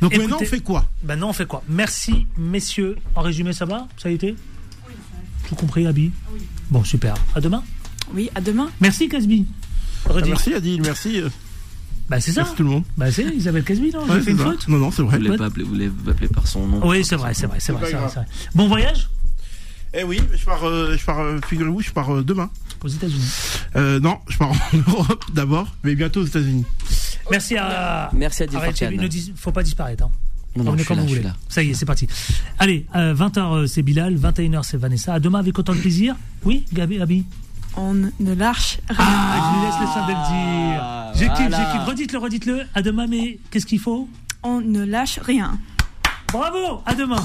Donc Écoutez- maintenant, on fait quoi? Ben non, on fait quoi? Merci, messieurs. En résumé, ça va? Ça a été? Tout compris, Abby Bon, super. À demain? Oui, à demain. Merci, Casby. Ah, Redis. Merci Adil, merci. euh. Bah c'est ça. Merci tout le monde. Bah c'est Isabelle Casby, non? J'ai Ouais, fait c'est une faute? Non, non, c'est Vous vrai. ne l'avez pas appelé, vous l'avez pas appelé par son nom. Oui, c'est vrai, c'est vrai, c'est vrai. Bon voyage? Eh oui, je pars, euh, je pars, euh, figurez-vous, je pars euh, demain. aux États-Unis. Euh, non, je pars en Europe d'abord, mais bientôt aux États-Unis. Merci à. Merci à ne dis- faut pas disparaître. Hein. Non, non, Revenez je suis quand là, vous je suis voulez. là. Ça y est, c'est parti. Allez, 20h c'est Bilal, 21h c'est Vanessa. À demain avec autant de plaisir. Oui, Gabi, Abi On ne lâche rien. Ah, je lui laisse le le dire. J'équipe, voilà. j'équipe. Redites-le, redites-le. À demain, mais qu'est-ce qu'il faut? On ne lâche rien. Bravo, à demain.